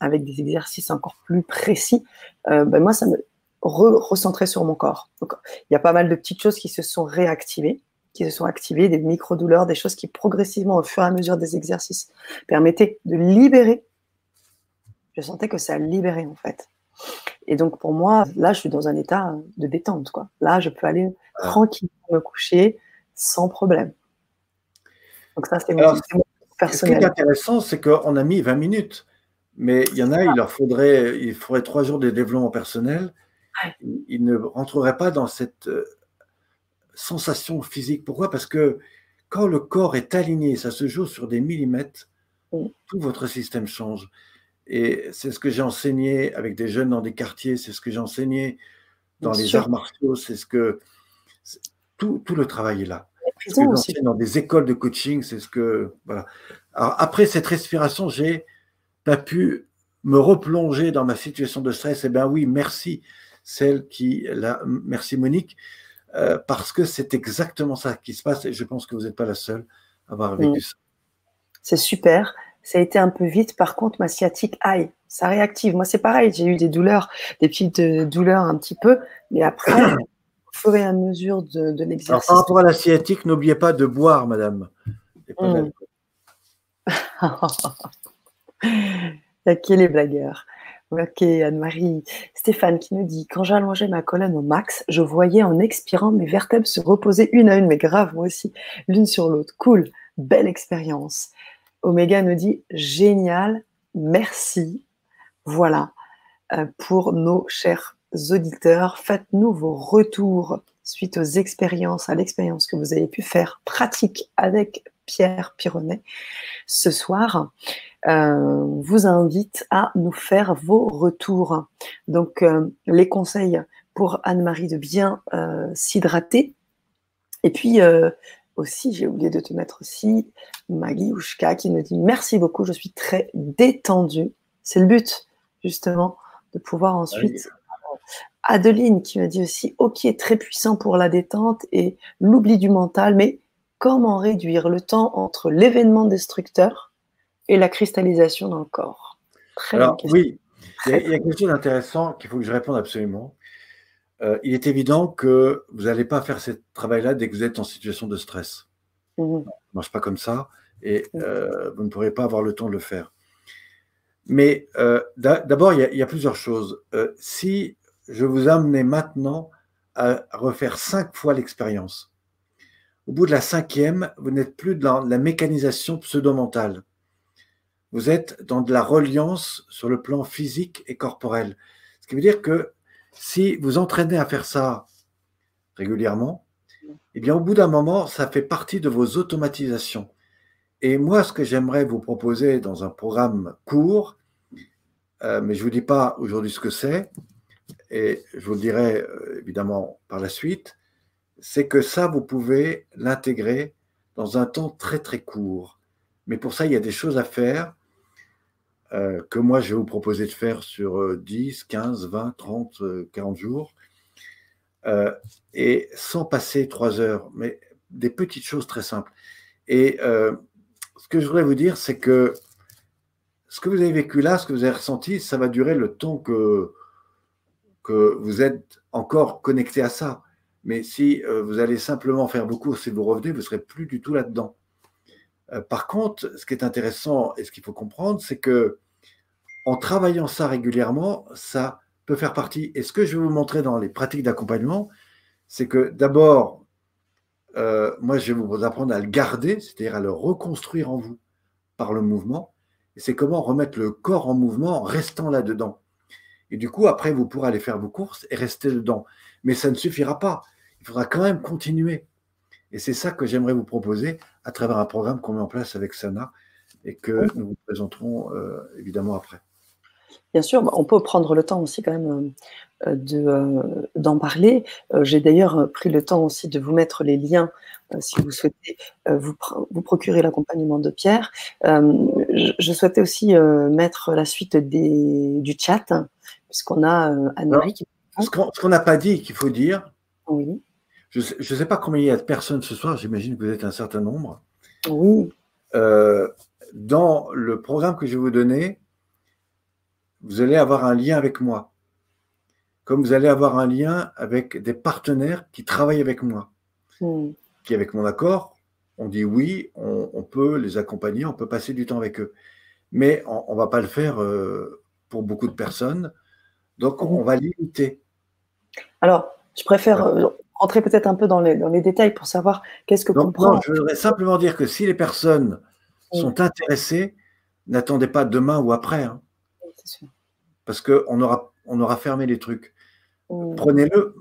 avec des exercices encore plus précis, ben moi, ça me re recentrait sur mon corps. Il y a pas mal de petites choses qui se sont réactivées, qui se sont activées, des micro-douleurs, des choses qui progressivement, au fur et à mesure des exercices, permettaient de libérer. Je sentais que ça libérait en fait. Et donc pour moi, là, je suis dans un état de détente. Quoi. Là, je peux aller tranquillement me coucher sans problème. Donc ça, c'est mon, personnel. Ce qui est intéressant, c'est qu'on a mis 20 minutes. Mais il y en a, il leur faudrait, il faudrait trois jours de développement personnel. Ils ne rentreraient pas dans cette euh, sensation physique. Pourquoi? Parce que quand le corps est aligné, ça se joue sur des millimètres, tout votre système change. Et c'est ce que j'ai enseigné avec des jeunes dans des quartiers, c'est ce que j'ai enseigné dans les arts martiaux, c'est ce que. Tout, tout, le travail est là. Ce dans des écoles de coaching, c'est ce que. Voilà. Alors, après cette respiration, j'ai pas pu me replonger dans ma situation de stress. Eh bien oui, merci, celle qui. La, merci Monique, euh, parce que c'est exactement ça qui se passe et je pense que vous n'êtes pas la seule à avoir vécu mm. ça. C'est super ça a été un peu vite. Par contre, ma sciatique, aïe, ça réactive. Moi, c'est pareil, j'ai eu des douleurs, des petites euh, douleurs un petit peu, mais après, au fur et à mesure de, de l'exercice. Par rapport à la sciatique, n'oubliez pas de boire, madame. Mmh. ok, les blagueurs. Ok, Anne-Marie. Stéphane qui nous dit Quand j'allongeais ma colonne au max, je voyais en expirant mes vertèbres se reposer une à une, mais grave, moi aussi, l'une sur l'autre. Cool, belle expérience. Omega nous dit génial, merci. Voilà euh, pour nos chers auditeurs. Faites-nous vos retours suite aux expériences, à l'expérience que vous avez pu faire pratique avec Pierre Pironnet ce soir. Euh, vous invite à nous faire vos retours. Donc, euh, les conseils pour Anne-Marie de bien s'hydrater. Et puis, aussi, j'ai oublié de te mettre aussi Maggie Oushka qui nous dit merci beaucoup, je suis très détendue. C'est le but, justement, de pouvoir ensuite. Adeline qui me dit aussi ok, très puissant pour la détente et l'oubli du mental, mais comment réduire le temps entre l'événement destructeur et la cristallisation dans le corps? Alors, oui, il y, a, il y, a quelque chose d'intéressant qu'il faut que je réponde absolument. Euh, il est évident que vous n'allez pas faire ce travail-là dès que vous êtes en situation de stress. Mmh. Ça ne marche pas comme ça et mmh. euh, vous ne pourrez pas avoir le temps de le faire. Mais euh, d'abord, il, y, a plusieurs choses. si je vous amenais maintenant à refaire cinq fois l'expérience, au bout de la cinquième, vous n'êtes plus dans la mécanisation pseudo-mentale. Vous êtes dans de la reliance sur le plan physique et corporel. Ce qui veut dire que si vous entraînez à faire ça régulièrement, eh bien, au bout d'un moment, ça fait partie de vos automatisations. Et moi, ce que j'aimerais vous proposer dans un programme court, euh, mais je ne vous dis pas aujourd'hui ce que c'est, et je vous le dirai euh, évidemment par la suite, c'est que ça, vous pouvez l'intégrer dans un temps très très court. Mais pour ça, il y a des choses à faire euh, que moi je vais vous proposer de faire sur 10, 15, 20, 30, 40 jours, euh, et sans passer trois heures, mais des petites choses très simples. Et euh, ce que je voudrais vous dire, c'est que ce que vous avez vécu là, ce que vous avez ressenti, ça va durer le temps que, que vous êtes encore connecté à ça. Mais si vous allez simplement faire beaucoup, si vous revenez, vous ne serez plus du tout là-dedans. Euh, par contre, ce qui est intéressant et ce qu'il faut comprendre, c'est que en travaillant ça régulièrement, ça peut faire partie. Et ce que je vais vous montrer dans les pratiques d'accompagnement, c'est que d'abord, euh, moi, je vais vous apprendre à le garder, c'est-à-dire à le reconstruire en vous par le mouvement. Et c'est comment remettre le corps en mouvement en restant là-dedans. Et du coup, après, vous pourrez aller faire vos courses et rester dedans. Mais ça ne suffira pas. Il faudra quand même continuer. Et c'est ça que j'aimerais vous proposer à travers un programme qu'on met en place avec Sana et que nous vous présenterons euh, évidemment après. Bien sûr, bah, on peut prendre le temps aussi quand même euh, de, euh, d'en parler. J'ai d'ailleurs pris le temps aussi de vous mettre les liens si vous souhaitez vous, vous procurer l'accompagnement de Pierre. Je, souhaitais aussi mettre la suite des, du chat, puisqu'on a Anne-Marie qui. Ce qu'on n'a pas dit, qu'il faut dire, Oui. Je ne sais, pas combien il y a de personnes ce soir, j'imagine que vous êtes un certain nombre. Oui. Euh, dans le programme que je vais vous donner, vous allez avoir un lien avec moi. Comme vous allez avoir un lien avec des partenaires qui travaillent avec moi, Hmm. qui, avec mon accord, on dit oui, on, on peut les accompagner, on peut passer du temps avec eux. Mais on ne va pas le faire euh, pour beaucoup de personnes. Donc, on va limiter. Alors, je préfère rentrer peut-être un peu dans les, dans les détails pour savoir qu'est-ce que Donc, comprend. non, je voudrais simplement dire que si les personnes Oui. sont intéressées, n'attendez pas demain ou après, hein, C'est sûr. parce qu'on aura, on aura fermé les trucs. Prenez-le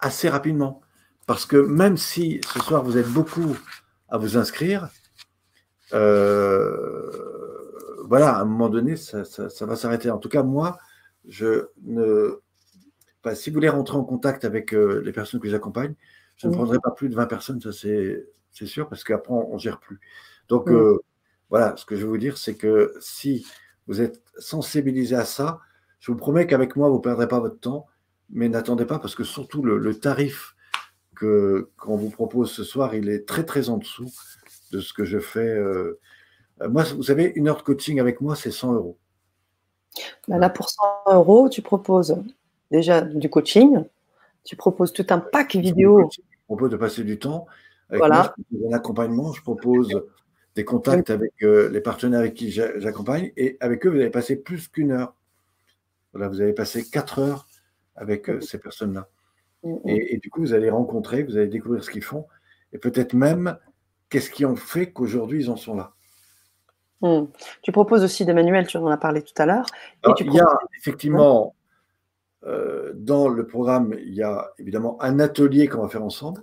assez rapidement, parce que même si ce soir vous êtes beaucoup à vous inscrire, euh, voilà, à un moment donné, ça, ça- ça va s'arrêter. En tout cas, moi, je ne. Enfin, si vous voulez rentrer en contact avec euh, les personnes que j'accompagne, je ne Oui. prendrai pas plus de 20 personnes, ça c'est sûr, parce qu'après, on ne gère plus. Donc, Oui. euh, voilà, ce que je veux vous dire, c'est que si vous êtes sensibilisé à ça, je vous promets qu'avec moi, vous ne perdrez pas votre temps, mais n'attendez pas, parce que surtout le, le tarif qu'on vous propose ce soir, il est très très en dessous de ce que je fais. euh. Euh, Moi, vous savez, une heure de coaching avec moi, c'est 100 euros. Bah là, pour 100 euros, tu proposes déjà du coaching, tu proposes tout un pack vidéo. Je propose de passer du temps. Avec Voilà. moi, je propose un accompagnement, je propose des contacts avec euh, les partenaires avec qui j'a- j'accompagne, et avec eux, vous allez passer plus qu'une heure. Voilà, vous allez passer quatre heures avec euh, ces personnes-là. Hmm, Et, et du coup, vous allez rencontrer, vous allez découvrir ce qu'ils font, et peut-être même qu'est-ce qui ont fait qu'aujourd'hui ils en sont là. hmm. Tu proposes aussi des manuels, tu en as parlé tout à l'heure. Il y a effectivement, euh, dans le programme, il y a évidemment un atelier qu'on va faire ensemble.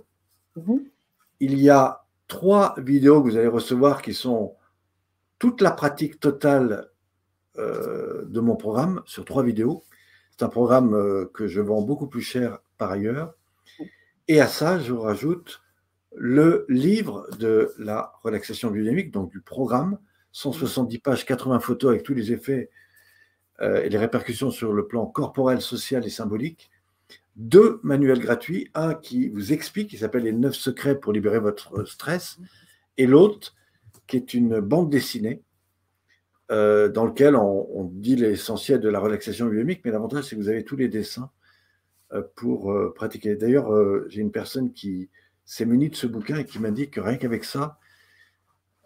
Mhm. Il y a trois vidéos que vous allez recevoir qui sont toute la pratique totale euh, de mon programme sur trois vidéos. C'est un programme euh, que je vends beaucoup plus cher par ailleurs. Et à ça, je vous rajoute le livre de la relaxation biodynamique, donc du programme, 170 pages, 80 photos avec tous les effets euh, et les répercussions sur le plan corporel, social et symbolique. Deux manuels gratuits, un qui vous explique, qui s'appelle Les 9 secrets pour libérer votre stress, et l'autre qui est une bande dessinée euh, dans lequel on, dit l'essentiel de la relaxation biodynamique, mais l'avantage c'est que vous avez tous les dessins euh, pour pratiquer. D'ailleurs, j'ai une personne qui s'est munie de ce bouquin et qui m'a dit que rien qu'avec ça,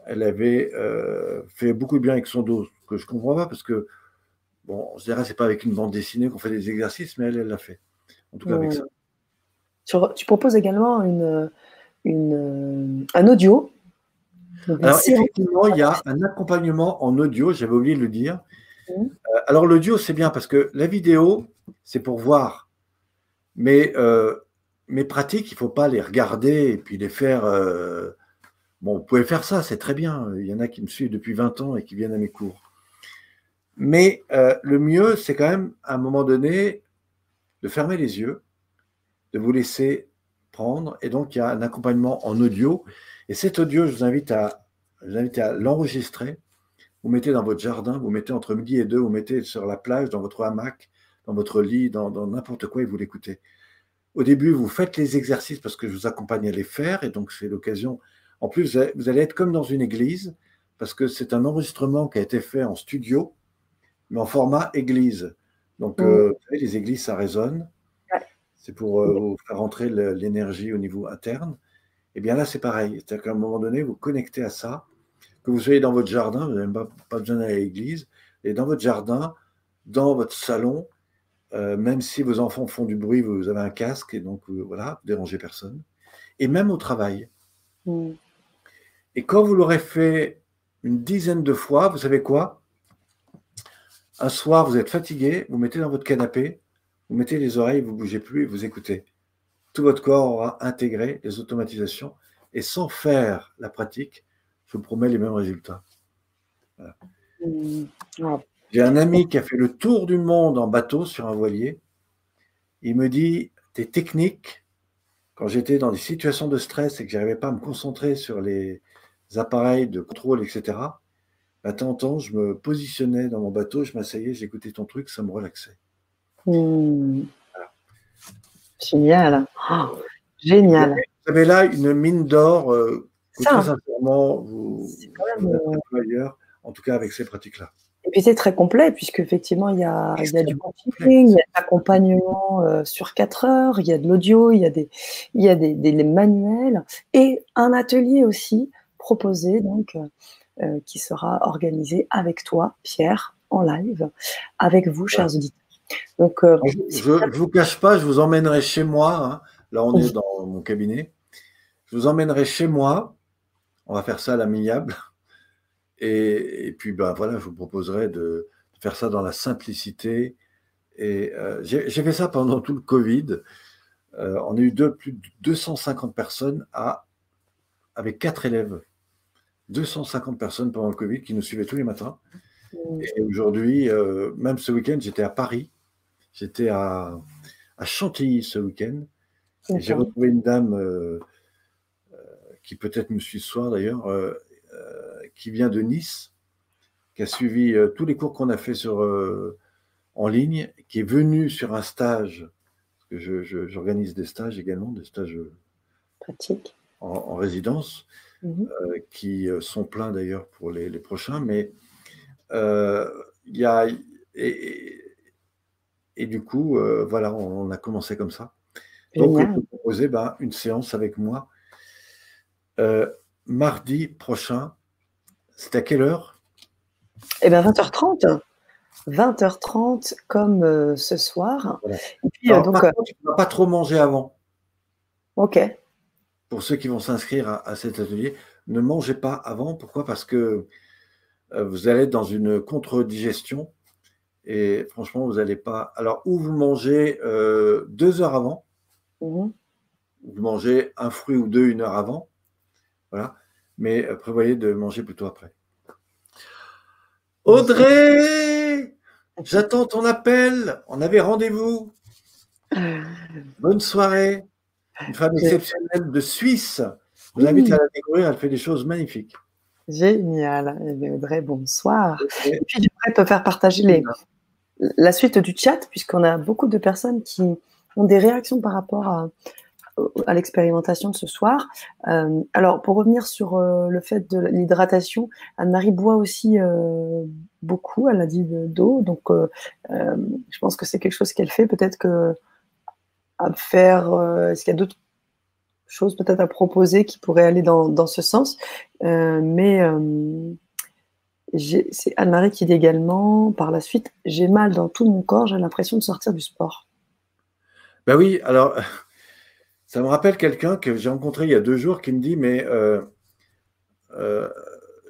elle avait fait beaucoup de bien avec son dos, ce que je comprends pas parce que bon, on se dirait c'est pas avec une bande dessinée qu'on fait des exercices, mais elle, elle l'a fait. En tout cas avec ça. Tu, proposes également une, une, un audio. Donc, Alors effectivement, il y a un accompagnement en audio, j'avais oublié de le dire. Mhm. Euh, alors l'audio, c'est bien parce que la vidéo, c'est pour voir. Mais euh, mes pratiques, il ne faut pas les regarder et puis les faire. euh, Bon, vous pouvez faire ça, c'est très bien. Il y en a qui me suivent depuis 20 ans et qui viennent à mes cours. Mais euh, le mieux, c'est quand même, à un moment donné, de fermer les yeux, de vous laisser prendre. Et donc, il y a un accompagnement en audio. Et cet audio, je vous invite à, je vous invite à l'enregistrer. Vous mettez dans votre jardin, vous mettez entre midi et deux, vous mettez sur la plage, dans votre hamac, dans votre lit, dans n'importe quoi, et vous l'écoutez. Au début, vous faites les exercices parce que je vous accompagne à les faire, et donc c'est l'occasion. En plus, vous allez être comme dans une église, parce que c'est un enregistrement qui a été fait en studio, mais en format église. Donc, euh, vous savez, les églises, ça résonne. Ouais. C'est pour euh, vous faire rentrer le- l'énergie au niveau interne. Et bien là, c'est pareil. C'est-à-dire qu'à un moment donné, vous connectez à ça, que vous soyez dans votre jardin, vous n'avez pas, pas besoin d'aller à l'église, et dans votre jardin, dans votre salon, euh, même si vos enfants font du bruit, vous avez un casque, et donc euh, voilà, vous dérangez personne. Et même au travail. Hmm. Et quand vous l'aurez fait une dizaine de fois, vous savez quoi? Un soir, vous êtes fatigué, vous mettez dans votre canapé, vous mettez les oreilles, vous ne bougez plus et vous écoutez. Tout votre corps aura intégré les automatisations et sans faire la pratique, je vous promets les mêmes résultats. Ouais. J'ai un ami qui a fait le tour du monde en bateau sur un voilier. Il me dit tes techniques, quand j'étais dans des situations de stress et que j'arrivais pas à me concentrer sur les appareils de contrôle, etc., de temps en temps, je me positionnais dans mon bateau, je m'asseyais, j'écoutais ton truc, ça me relaxait. Hmm. Génial. Oh, génial. Vous avez là une mine d'or euh, que très sincèrement, vous, euh, en tout cas avec ces pratiques-là. Et puis c'est très complet, puisque effectivement, il y a, il y a du coaching, il y a de l'accompagnement euh, sur 4 heures, il y a de l'audio, il y a, des, il y a des, des, manuels et un atelier aussi proposé, donc, qui sera organisé avec toi, Pierre, en live, avec vous, chers auditeurs. Donc, euh, je ne vous cache pas, je vous emmènerai chez moi. Hein. Là, on est dans mon cabinet. Je vous emmènerai chez moi. On va faire ça à l'amiable. Et, puis, ben, voilà, je vous proposerai de faire ça dans la simplicité. Et euh, j'ai fait ça pendant tout le Covid. Euh, on a eu plus de 250 personnes à, avec quatre élèves. 250 personnes pendant le Covid qui nous suivaient tous les matins. Mmh. Et aujourd'hui, euh, même ce week-end, j'étais à Paris. J'étais à, à, Chantilly ce week-end. J'ai retrouvé une dame qui peut-être me suit ce soir d'ailleurs, qui vient de Nice, qui a suivi euh, tous les cours qu'on a fait sur, euh, en ligne, qui est venu sur un stage, parce que j'organise des stages également, des stages euh, pratiques en, résidence, mhm. qui sont pleins d'ailleurs pour les, prochains, mais il y a. Et, et, du coup, voilà, on, a commencé comme ça. Donc, on peut proposer ben, une séance avec moi mardi prochain c'est à quelle heure? Eh bien, 20h30. 20h30 comme euh, ce soir. Et puis, euh, donc, euh, tu ne vas pas trop manger avant. Ok. Pour ceux qui vont s'inscrire à, cet atelier, ne mangez pas avant. Pourquoi? Parce que vous allez être dans une contre-digestion. Et franchement, vous n'allez pas. Alors, ou vous mangez deux heures avant, mmh vous mangez un fruit ou deux une heure avant. Voilà mais euh, prévoyez de manger plutôt après. Audrey, j'attends ton appel. On avait rendez-vous. Bonne soirée. Une femme exceptionnelle de Suisse. Je vous invite à la découvrir. Elle fait des choses magnifiques. Génial. Eh Audrey, bonsoir. Et puis, j'aimerais te faire partager les, la suite du chat, puisqu'on a beaucoup de personnes qui ont des réactions par rapport à, à l'expérimentation de ce soir. Euh, alors, pour revenir sur euh, le fait de l'hydratation, Anne-Marie boit aussi euh, beaucoup, elle a dit d'eau, donc je pense que c'est quelque chose qu'elle fait. Peut-être que à faire, est-ce qu'il y a d'autres choses peut-être à proposer qui pourraient aller dans, dans ce sens? Mais c'est Anne-Marie qui dit également, par la suite, j'ai mal dans tout mon corps, j'ai l'impression de sortir du sport. Ben oui, alors ça me rappelle quelqu'un que j'ai rencontré il y a deux jours qui me dit Mais euh, euh,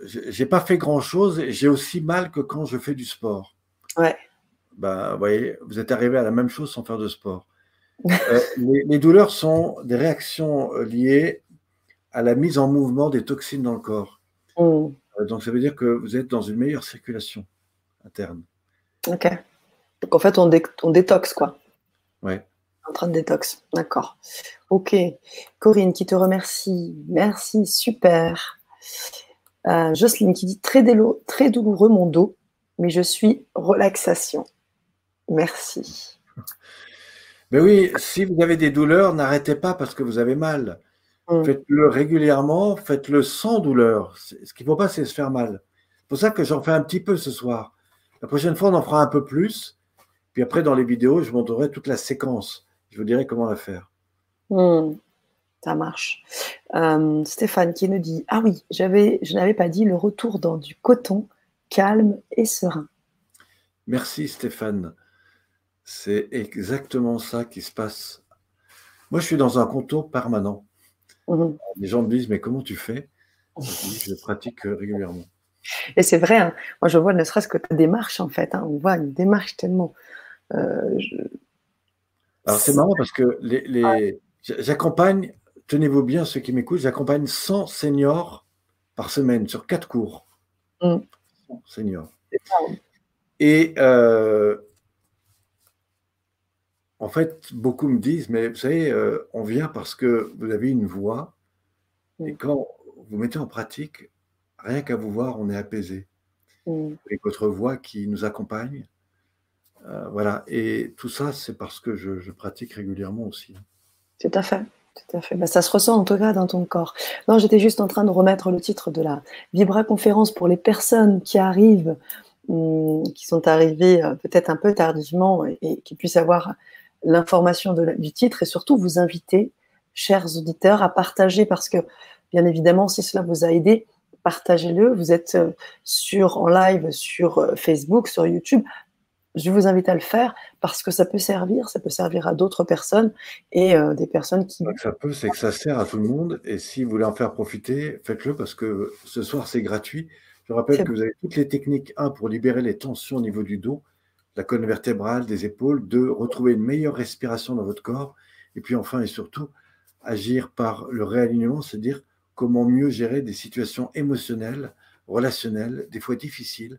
j'ai pas fait grand chose j'ai aussi mal que quand je fais du sport. Ouais. Ben, vous voyez, vous êtes arrivé à la même chose sans faire de sport. Euh, les, douleurs sont des réactions euh, liées à la mise en mouvement des toxines dans le corps. Mm. donc, ça veut dire que vous êtes dans une meilleure circulation interne. Ok. Donc, en fait, on, on détoxe, quoi. Ouais. En train de détox, d'accord. Ok. Corinne qui te remercie. Merci, super. Euh, Jocelyne qui dit très, très douloureux mon dos, mais je suis relaxation. Merci. Mais oui, si vous avez des douleurs, n'arrêtez pas parce que vous avez mal. Mm. Faites-le régulièrement, faites-le sans douleur. Ce qu'il ne faut pas, c'est se faire mal. C'est pour ça que j'en fais un petit peu ce soir. La prochaine fois, on en fera un peu plus. Puis après, dans les vidéos, je montrerai toute la séquence je vous dirai comment la faire. Hmm, ça marche. Euh, Stéphane qui nous dit Ah oui, j'avais, je n'avais pas dit le retour dans du coton calme et serein. Merci Stéphane. C'est exactement ça qui se passe. Moi, je suis dans un contour permanent. Mhm. Les gens me disent Mais comment tu fais? Je pratique régulièrement. Et c'est vrai, hein. moi je vois ne serait-ce que ta démarche en fait. Hein. On voit une démarche tellement. Euh, alors c'est marrant parce que les, j'accompagne, tenez-vous bien ceux qui m'écoutent, j'accompagne 100 seniors par semaine sur quatre cours. 100 mm. seniors. Et euh, en fait, beaucoup me disent, mais vous savez, euh, on vient parce que vous avez une voix, et mm. quand vous mettez en pratique, rien qu'à vous voir, on est apaisé. Mm. Avec votre voix qui nous accompagne, voilà. Et tout ça, c'est parce que je, pratique régulièrement aussi. Tout à fait. Tout à fait. Ben, ça se ressent en tout cas dans ton corps. Non, j'étais juste en train de remettre le titre de la Vibra conférence pour les personnes qui arrivent, hum, qui sont arrivées euh, peut-être un peu tardivement et, qui puissent avoir l'information du titre et surtout vous inviter, chers auditeurs, à partager parce que, bien évidemment, si cela vous a aidé, partagez-le. Vous êtes euh, sur, en live sur euh, Facebook, sur YouTube je vous invite à le faire parce que ça peut servir, ça peut servir à d'autres personnes et euh, des personnes qui. Ça peut, c'est que ça sert à tout le monde et si vous voulez en faire profiter, faites-le parce que ce soir c'est gratuit. Je rappelle que vous avez toutes les techniques, un, pour libérer les tensions au niveau du dos, la colonne vertébrale, des épaules, deux, retrouver une meilleure respiration dans votre corps et puis enfin et surtout agir par le réalignement, c'est-à-dire comment mieux gérer des situations émotionnelles, relationnelles, des fois difficiles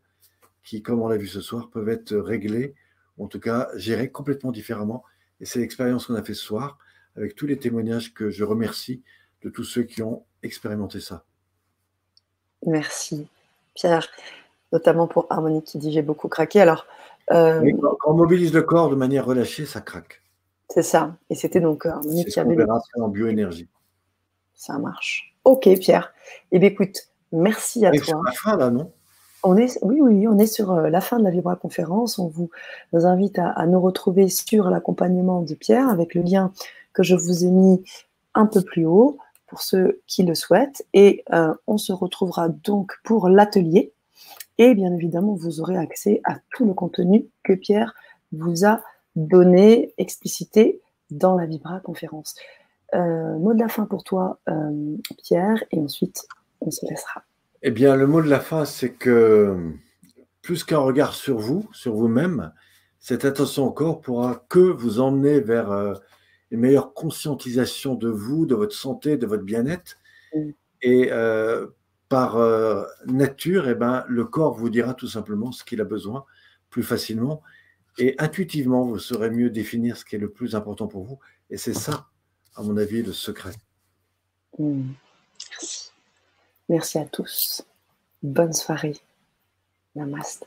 qui, comme on l'a vu ce soir, peuvent être réglés, ou en tout cas gérés complètement différemment. Et c'est l'expérience qu'on a fait ce soir, avec tous les témoignages que je remercie de tous ceux qui ont expérimenté ça. Merci, Pierre, notamment pour Harmonique qui dit j'ai beaucoup craqué. Alors, euh, quand, on mobilise le corps de manière relâchée, ça craque. C'est ça. Et c'était donc avait. verra en bioénergie. Ça marche. Ok, Pierre. Eh bien, écoute, merci à toi. C'est la fin, là, non? On est, oui, oui, on est sur euh, la fin de la Vibra conférence. On vous invite à, nous retrouver sur l'accompagnement de Pierre avec le lien que je vous ai mis un peu plus haut pour ceux qui le souhaitent. Et euh, on se retrouvera donc pour l'atelier. Et bien évidemment, vous aurez accès à tout le contenu que Pierre vous a donné, explicité dans la Vibra conférence. Euh, mot de la fin pour toi, Pierre, et ensuite on se laissera. Eh bien, le mot de la fin, c'est que plus qu'un regard sur vous, sur vous-même, cette attention au corps pourra que vous emmener vers euh, une meilleure conscientisation de vous, de votre santé, de votre bien-être. Mm. Et euh, par euh, nature, eh ben, le corps vous dira tout simplement ce qu'il a besoin plus facilement. Et intuitivement, vous saurez mieux définir ce qui est le plus important pour vous. Et c'est ça, à mon avis, le secret. Merci. Merci à tous. Bonne soirée. Namaste.